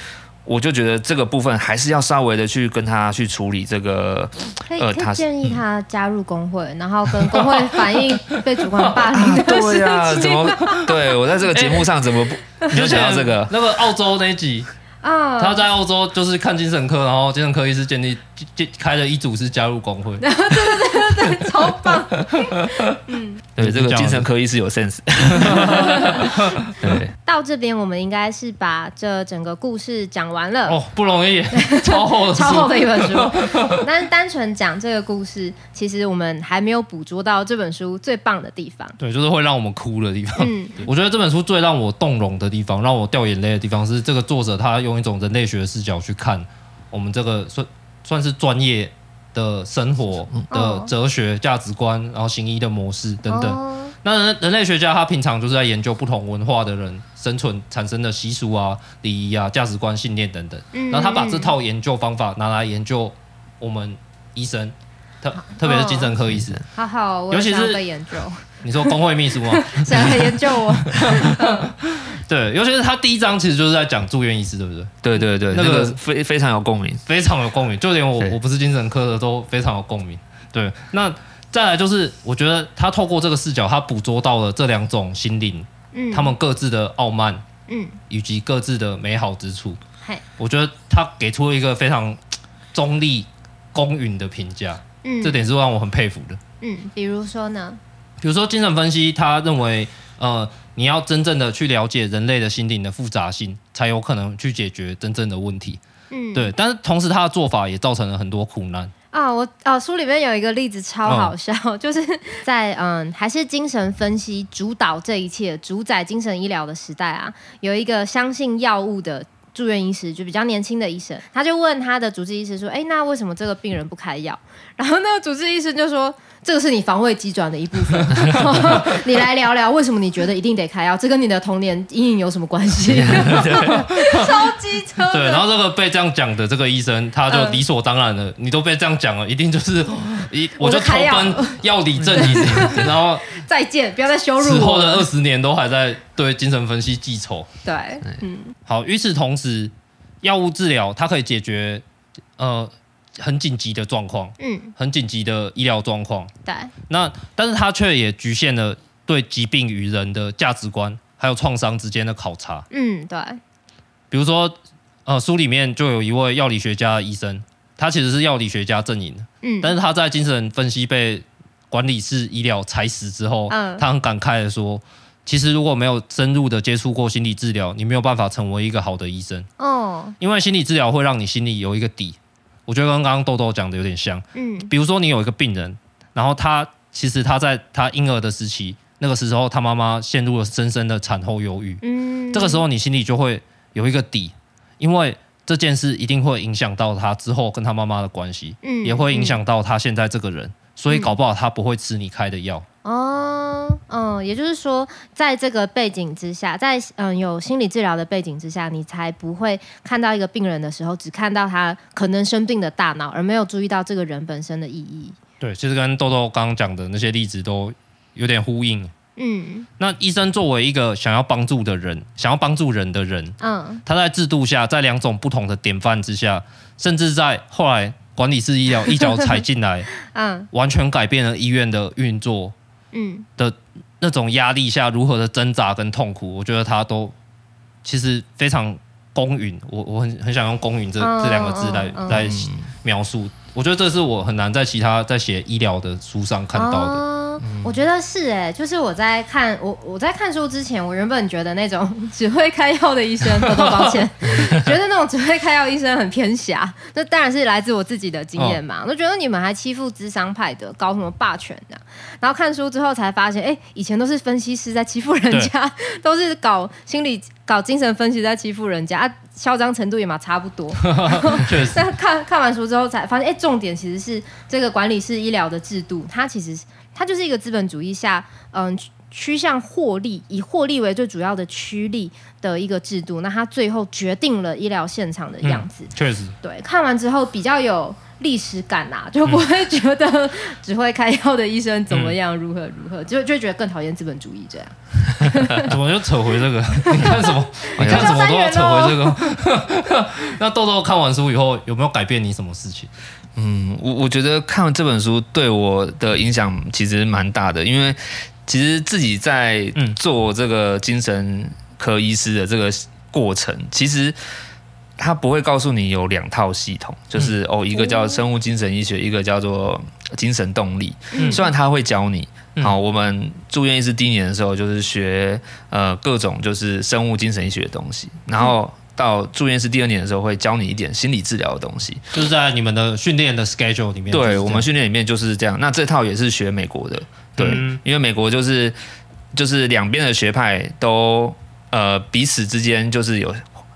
我就觉得这个部分还是要稍微的去跟他去处理这个，呃，他建议他加入工会，然后跟工会反映被主管霸凌。(laughs) 对啊，怎么？对我在这个节目上怎么不？(laughs) 你就想到这个那个澳洲那一集啊，他在澳洲就是看精神科，然后精神科医师建议建开了一组是加入工会。(laughs) 对对对对对，超棒。(laughs) 嗯。对，这个精神科医师有 sense。(laughs) 对，到这边我们应该是把这整个故事讲完了。哦，不容易，超厚的超厚的一本书。但是单纯讲这个故事，其实我们还没有捕捉到这本书最棒的地方。对，就是会让我们哭的地方。嗯，我觉得这本书最让我动容的地方，让我掉眼泪的地方，是这个作者他用一种人类学的视角去看我们这个算算是专业。的生活的哲学价值观，然后行医的模式等等。那人人类学家他平常就是在研究不同文化的人生存产生的习俗啊、礼仪啊、价值观、信念等等。然后他把这套研究方法拿来研究我们医生，特特别是精神科医师。好好，尤其是研究。你说工会秘书吗？(laughs) 谁来研究我？(laughs) (laughs) 对，尤其是他第一章其实就是在讲住院医师，对不对？对对对，那个非非常有共鸣，非常有共鸣，就连我我不是精神科的都非常有共鸣。对，那再来就是，我觉得他透过这个视角，他捕捉到了这两种心灵，嗯，他们各自的傲慢，嗯，以及各自的美好之处。嘿，我觉得他给出了一个非常中立、公允的评价，嗯，这点是让我很佩服的。嗯，比如说呢？比如说精神分析，他认为，呃。你要真正的去了解人类的心灵的复杂性，才有可能去解决真正的问题。嗯，对。但是同时，他的做法也造成了很多苦难啊！我啊，书里面有一个例子超好笑，哦、(laughs) 就是在嗯，还是精神分析主导这一切、主宰精神医疗的时代啊，有一个相信药物的住院医师，就比较年轻的医生，他就问他的主治医师说：“哎，那为什么这个病人不开药？” (laughs) 然后那个主治医师就说。这个是你防卫机转的一部分，(laughs) 你来聊聊为什么你觉得一定得开药？这跟你的童年阴影有什么关系？(laughs) 超机车。对，然后这个被这样讲的这个医生，他就理所当然了。嗯、你都被这样讲了，一定就是一，我就投奔药理正理，(laughs) 然后再见，不要再羞辱我。之后的二十年都还在对精神分析记仇。对，嗯。好，与此同时，药物治疗它可以解决呃。很紧急的状况，嗯，很紧急的医疗状况，对。那但是它却也局限了对疾病与人的价值观，还有创伤之间的考察，嗯，对。比如说，呃，书里面就有一位药理学家的医生，他其实是药理学家阵营的，嗯，但是他在精神分析被管理式医疗踩死之后，嗯，他很感慨的说，其实如果没有深入的接触过心理治疗，你没有办法成为一个好的医生，哦，因为心理治疗会让你心里有一个底。我觉得跟刚刚豆豆讲的有点像，嗯，比如说你有一个病人，然后他其实他在他婴儿的时期那个时候他妈妈陷入了深深的产后忧郁。嗯，这个时候你心里就会有一个底，因为这件事一定会影响到他之后跟他妈妈的关系，嗯，也会影响到他现在这个人，嗯、所以搞不好他不会吃你开的药。哦，嗯，也就是说，在这个背景之下，在嗯有心理治疗的背景之下，你才不会看到一个病人的时候，只看到他可能生病的大脑，而没有注意到这个人本身的意义。对，其实跟豆豆刚刚讲的那些例子都有点呼应。嗯，那医生作为一个想要帮助的人，想要帮助人的人，嗯，他在制度下，在两种不同的典范之下，甚至在后来管理式医疗一脚踩进来，(laughs) 嗯，完全改变了医院的运作，嗯的那种压力下如何的挣扎跟痛苦，我觉得他都其实非常公允。我我很很想用公允这、嗯、这两个字来、嗯、来描述。我觉得这是我很难在其他在写医疗的书上看到的。我觉得是哎，就是我在看我我在看书之前，我原本觉得那种 (laughs) 只会开药的医生，多多抱歉，(laughs) 觉得那种只会开药医生很偏狭。那当然是来自我自己的经验嘛。哦、我觉得你们还欺负智商派的，搞什么霸权的？然后看书之后才发现，哎，以前都是分析师在欺负人家，都是搞心理、搞精神分析在欺负人家。啊嚣张程度也嘛差不多，(laughs) 确实。但看看完书之后才发现，哎，重点其实是这个管理式医疗的制度，它其实它就是一个资本主义下，嗯，趋向获利，以获利为最主要的趋利的一个制度。那它最后决定了医疗现场的样子，确实。对，看完之后比较有。历史感呐，就不会觉得只会开药的医生怎么样，如何如何，就就觉得更讨厌资本主义这样。(laughs) 怎么又扯回这个？(laughs) 你看什么？(laughs) 你看什么都要扯回这个。那豆豆看完书以后有没有改变你什么事情？嗯，我我觉得看完这本书对我的影响其实蛮大的，因为其实自己在做这个精神科医师的这个过程，其实。他不会告诉你有两套系统，就是、嗯、哦，一个叫生物精神医学，一个叫做精神动力。嗯、虽然他会教你，好、嗯，我们住院医师第一年的时候就是学呃各种就是生物精神医学的东西，然后到住院医师第二年的时候会教你一点心理治疗的东西，就是在你们的训练的 schedule 里面。对，我们训练里面就是这样。那这套也是学美国的，对，嗯、因为美国就是就是两边的学派都呃彼此之间就是有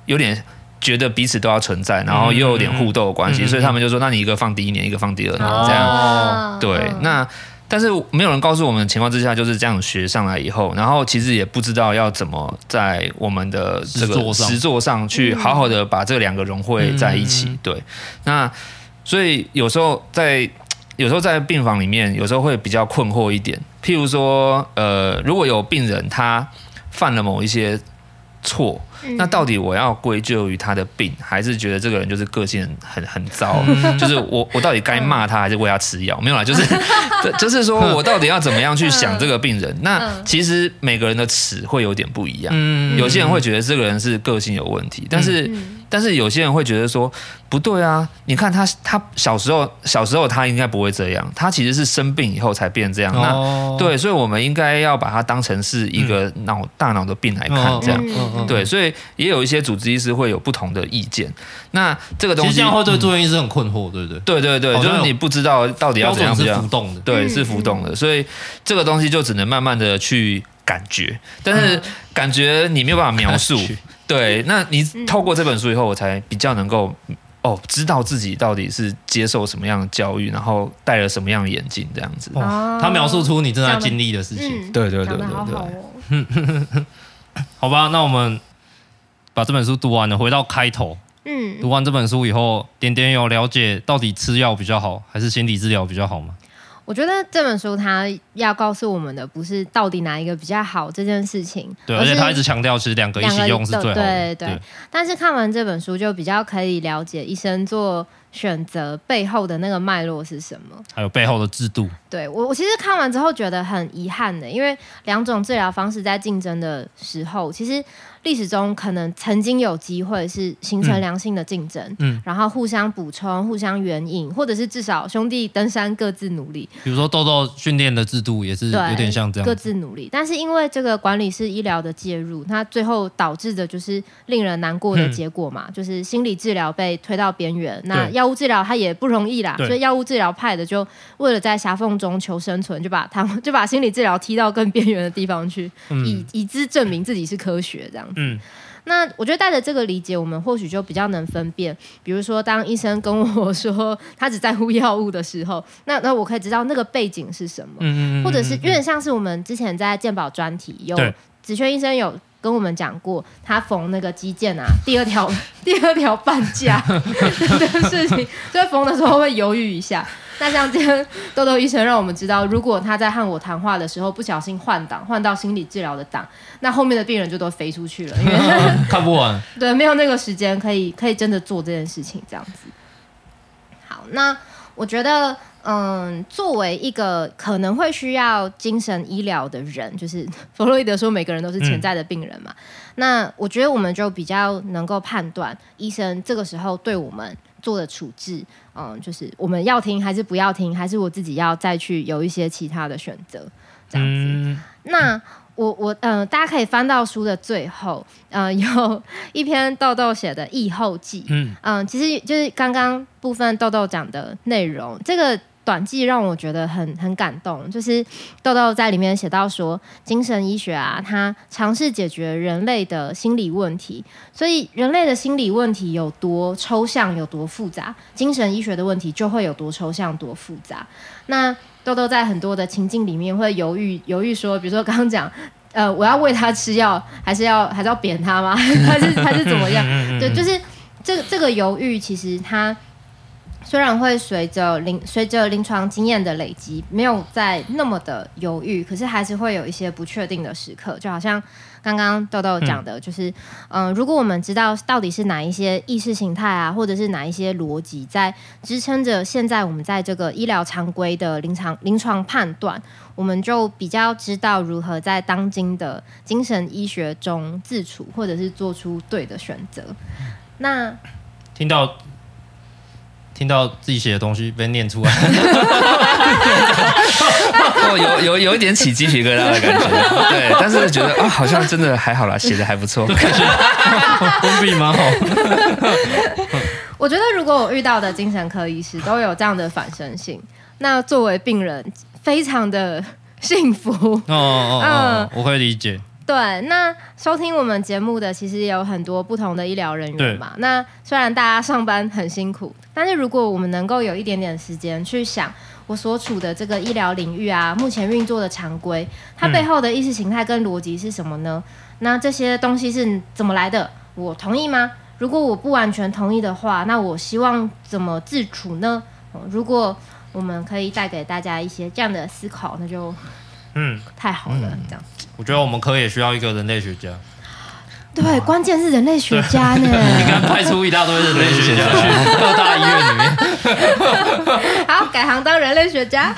有点。觉得彼此都要存在，然后又有点互斗的关系，所以他们就说：“那你一个放第一年，一个放第二年，哦、这样。”对，那但是没有人告诉我们的情况之下，就是这样学上来以后，然后其实也不知道要怎么在我们的这个实作上去好好的把这两个融汇在一起。嗯、对，那所以有时候在有时候在病房里面，有时候会比较困惑一点。譬如说，呃，如果有病人他犯了某一些错。那到底我要归咎于他的病，还是觉得这个人就是个性很很糟？就是我我到底该骂他，还是喂他吃药？没有啦，就是 (laughs) 就是说我到底要怎么样去想这个病人？那其实每个人的尺会有点不一样。有些人会觉得这个人是个性有问题，但是但是有些人会觉得说不对啊！你看他他小时候小时候他应该不会这样，他其实是生病以后才变这样。那对，所以我们应该要把它当成是一个脑大脑的病来看，这样对，所以。也有一些主治医师会有不同的意见，那这个东西其实这样会对住院医师很困惑，对不对？对对对，就是你不知道到底要怎样是浮动的，对，是浮动的，所以这个东西就只能慢慢的去感觉，但是感觉你没有办法描述。对，那你透过这本书以后，我才比较能够哦，知道自己到底是接受什么样的教育，然后戴了什么样的眼镜，这样子。哦，他描述出你正在经历的事情。对对对对对。(laughs) 好吧，那我们。把这本书读完了，回到开头。嗯，读完这本书以后，点点有了解到底吃药比较好，还是心理治疗比较好吗？我觉得这本书它要告诉我们的不是到底哪一个比较好这件事情，对，而且他一直强调其实两个一起用是最好的。对对，对，对。但是看完这本书，就比较可以了解医生做选择背后的那个脉络是什么，还有背后的制度。对我，我其实看完之后觉得很遗憾的，因为两种治疗方式在竞争的时候，其实。历史中可能曾经有机会是形成良性的竞争，嗯，嗯，然后互相补充、互相援引，或者是至少兄弟登山各自努力。比如说豆豆训练的制度也是有点像这样，各自努力。但是因为这个管理是医疗的介入，它最后导致的就是令人难过的结果嘛，嗯、就是心理治疗被推到边缘，那药药物治疗它也不容易啦，所以药物治疗派的就为了在狭缝中求生存，就把他们就把心理治疗踢到更边缘的地方去，嗯、以以资证明自己是科学这样。子。嗯那我觉得带着这个理解，我们或许就比较能分辨。比如说，当医生跟我 (laughs) 说他只在乎药物的时候，那那我可以知道那个背景是什么，嗯嗯嗯，或者是有点像是我们之前在鉴宝专题有子轩医生有跟我们讲过，他缝那个肌腱啊，第二条 (laughs) 第二条半价 (laughs) 的事情，所以缝的时候会犹豫一下。那像今天豆豆医生让我们知道，如果他在和我谈话的时候不小心换档，换到心理治疗的档，那后面的病人就都飞出去了，因为 (laughs) (laughs) 看不完。对，没有那个时间可以可以真的做这件事情，这样子。好，那我觉得，嗯，作为一个可能会需要精神医疗的人，就是 (laughs) 弗洛伊德说每个人都是潜在的病人嘛。嗯、那我觉得我们就比较能够判断医生这个时候对我们做的处置。嗯，就是我们要听还是不要听，还是我自己要再去有一些其他的选择，这样子。嗯、那我我嗯、呃，大家可以翻到书的最后，嗯、呃，有 (laughs) 一篇豆豆写的译后记，嗯嗯、呃，其实就是刚刚部分豆豆讲的内容，这个。短记让我觉得很很感动，就是豆豆在里面写到说，精神医学啊，它尝试解决人类的心理问题，所以人类的心理问题有多抽象，有多复杂，精神医学的问题就会有多抽象，多复杂。那豆豆在很多的情境里面会犹豫犹豫说，比如说刚刚讲，呃，我要喂他吃药，还是要还是要扁他吗？(laughs) 还是还是怎么样？对，就是这这个犹豫，其实他。虽然会随着临随着临床经验的累积，没有再那么的犹豫，可是还是会有一些不确定的时刻。就好像刚刚豆豆讲的，就是嗯、呃，如果我们知道到底是哪一些意识形态啊，或者是哪一些逻辑在支撑着现在我们在这个医疗常规的临床临床判断，我们就比较知道如何在当今的精神医学中自处，或者是做出对的选择。那听到。听到自己写的东西被念出来，(laughs) 哦，有有有一点起鸡皮疙瘩的感觉，(laughs) 对，但是觉得啊，好像真的还好啦，写的还不错，感觉文笔蛮好。我觉得如果我遇到的精神科医师都有这样的反身性，那作为病人非常的幸福。哦哦哦，嗯，我会理解。对，那收听我们节目的其实也有很多不同的医疗人员嘛。那虽然大家上班很辛苦，但是如果我们能够有一点点时间去想我所处的这个医疗领域啊，目前运作的常规，它背后的意识形态跟逻辑是什么呢？嗯、那这些东西是怎么来的？我同意吗？如果我不完全同意的话，那我希望怎么自处呢？如果我们可以带给大家一些这样的思考，那就。嗯，太好了，嗯、这样。我觉得我们科也需要一个人类学家。对，哇关键是人类学家呢。(laughs) 你刚派出一大堆人类学家去 (laughs) 各大医院里面。(laughs) 好，改行当人类学家。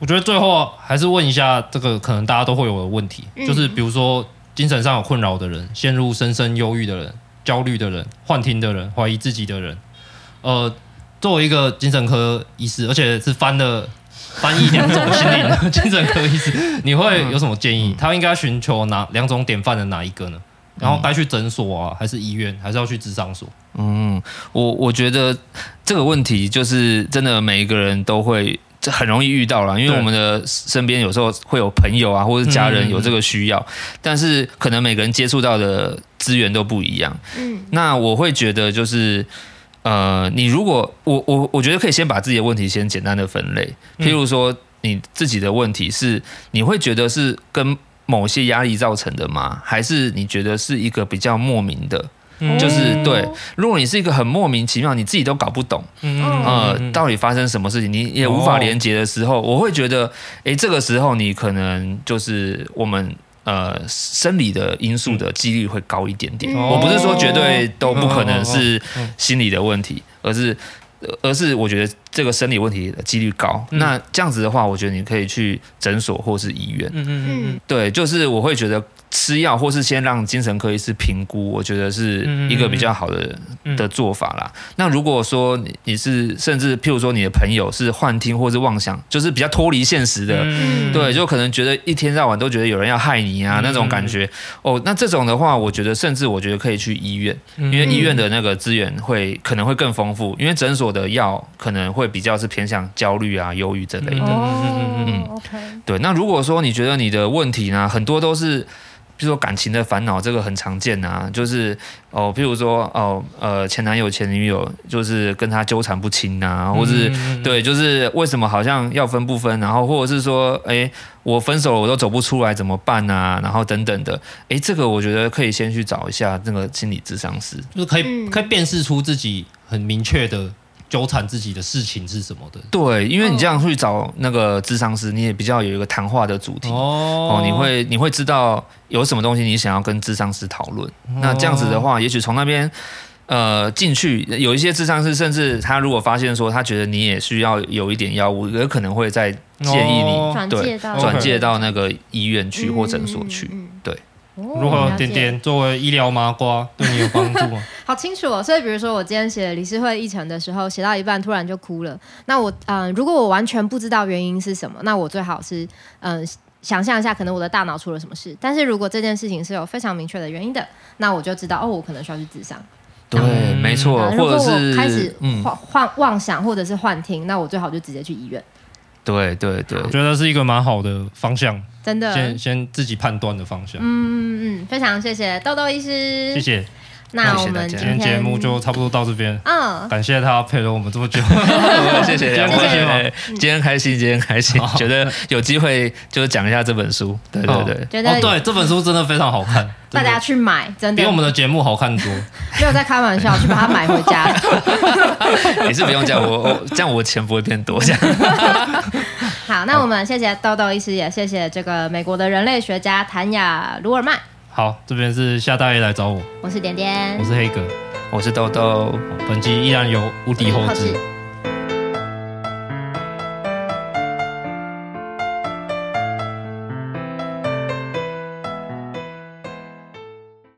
我觉得最后还是问一下这个可能大家都会有的问题，嗯、就是比如说精神上有困扰的人、陷入深深忧郁的人、焦虑的人、幻听的人、怀疑自己的人。呃，作为一个精神科医师，而且是翻了。翻译两 (laughs) 种心理的精神科医师，你会有什么建议？他应该寻求哪两种典范的哪一个呢？然后该去诊所啊，还是医院，还是要去咨商所？嗯，我我觉得这个问题就是真的每一个人都会很容易遇到了，因为我们的身边有时候会有朋友啊，或者家人有这个需要，但是可能每个人接触到的资源都不一样。嗯，那我会觉得就是。呃，你如果我我我觉得可以先把自己的问题先简单的分类，譬如说你自己的问题是你会觉得是跟某些压力造成的吗？还是你觉得是一个比较莫名的？就是对，如果你是一个很莫名其妙，你自己都搞不懂，呃，到底发生什么事情，你也无法连接的时候，我会觉得，诶，这个时候你可能就是我们。呃，生理的因素的几率会高一点点。嗯、我不是说绝对都不可能是心理的问题，而是，而是我觉得这个生理问题的几率高。嗯、那这样子的话，我觉得你可以去诊所或是医院。嗯嗯嗯，对，就是我会觉得吃药，或是先让精神科医师评估，我觉得是一个比较好的嗯嗯的做法啦。那如果说你是，甚至譬如说你的朋友是幻听或是妄想，就是比较脱离现实的，嗯、对，就可能觉得一天到晚都觉得有人要害你啊、嗯、那种感觉。哦，那这种的话，我觉得甚至我觉得可以去医院，因为医院的那个资源会可能会更丰富，因为诊所的药可能会比较是偏向焦虑啊、忧郁这类的。哦，嗯，OK。对，那如果说你觉得你的问题呢，很多都是。比如说感情的烦恼，这个很常见啊，就是哦，譬如说哦，呃，前男友、前女友就是跟他纠缠不清啊，或是、嗯、对，就是为什么好像要分不分，然后或者是说，哎，我分手了，我都走不出来，怎么办啊？然后等等的，哎，这个我觉得可以先去找一下那个心理咨商师，就是可以可以辨识出自己很明确的。纠缠自己的事情是什么的？对，因为你这样去找那个智商师，你也比较有一个谈话的主题哦，哦，你会你会知道有什么东西你想要跟智商师讨论。哦、那这样子的话，也许从那边呃进去，有一些智商师甚至他如果发现说他觉得你也需要有一点药物，有可能会再建议你、哦、对转介到那个医院去或诊所去。如何点点作为医疗麻瓜对你有帮助吗？(laughs) 好清楚哦。所以比如说我今天写理事会议程的时候，写到一半突然就哭了。那我嗯、呃，如果我完全不知道原因是什么，那我最好是嗯、呃，想象一下可能我的大脑出了什么事。但是如果这件事情是有非常明确的原因的，那我就知道哦，我可能需要去咨商。对，没错。或者是开始幻幻妄想或者是幻听，那我最好就直接去医院。对对对，我觉得是一个蛮好的方向。真的，先先自己判断的方向。嗯嗯嗯，非常谢谢豆豆医师，谢谢。那我们今天节目就差不多到这边。嗯，感谢他陪了我们这么久。(laughs) 谢谢今天开心，今天开心，觉得有机会就是讲一下这本书。对对对，觉得哦对，这本书真的非常好看，大家去买，真的比我们的节目好看多。没有在开玩笑，去把它买回家。(laughs) 也是不用这样，我我这样我钱不会变多这样。(laughs) 好，那我们谢谢豆豆医师，也谢谢这个美国的人类学家谭雅鲁尔曼。好，这边是夏大爷来找我，我是点点，我是黑哥，我是豆豆。本集依然有无敌后制。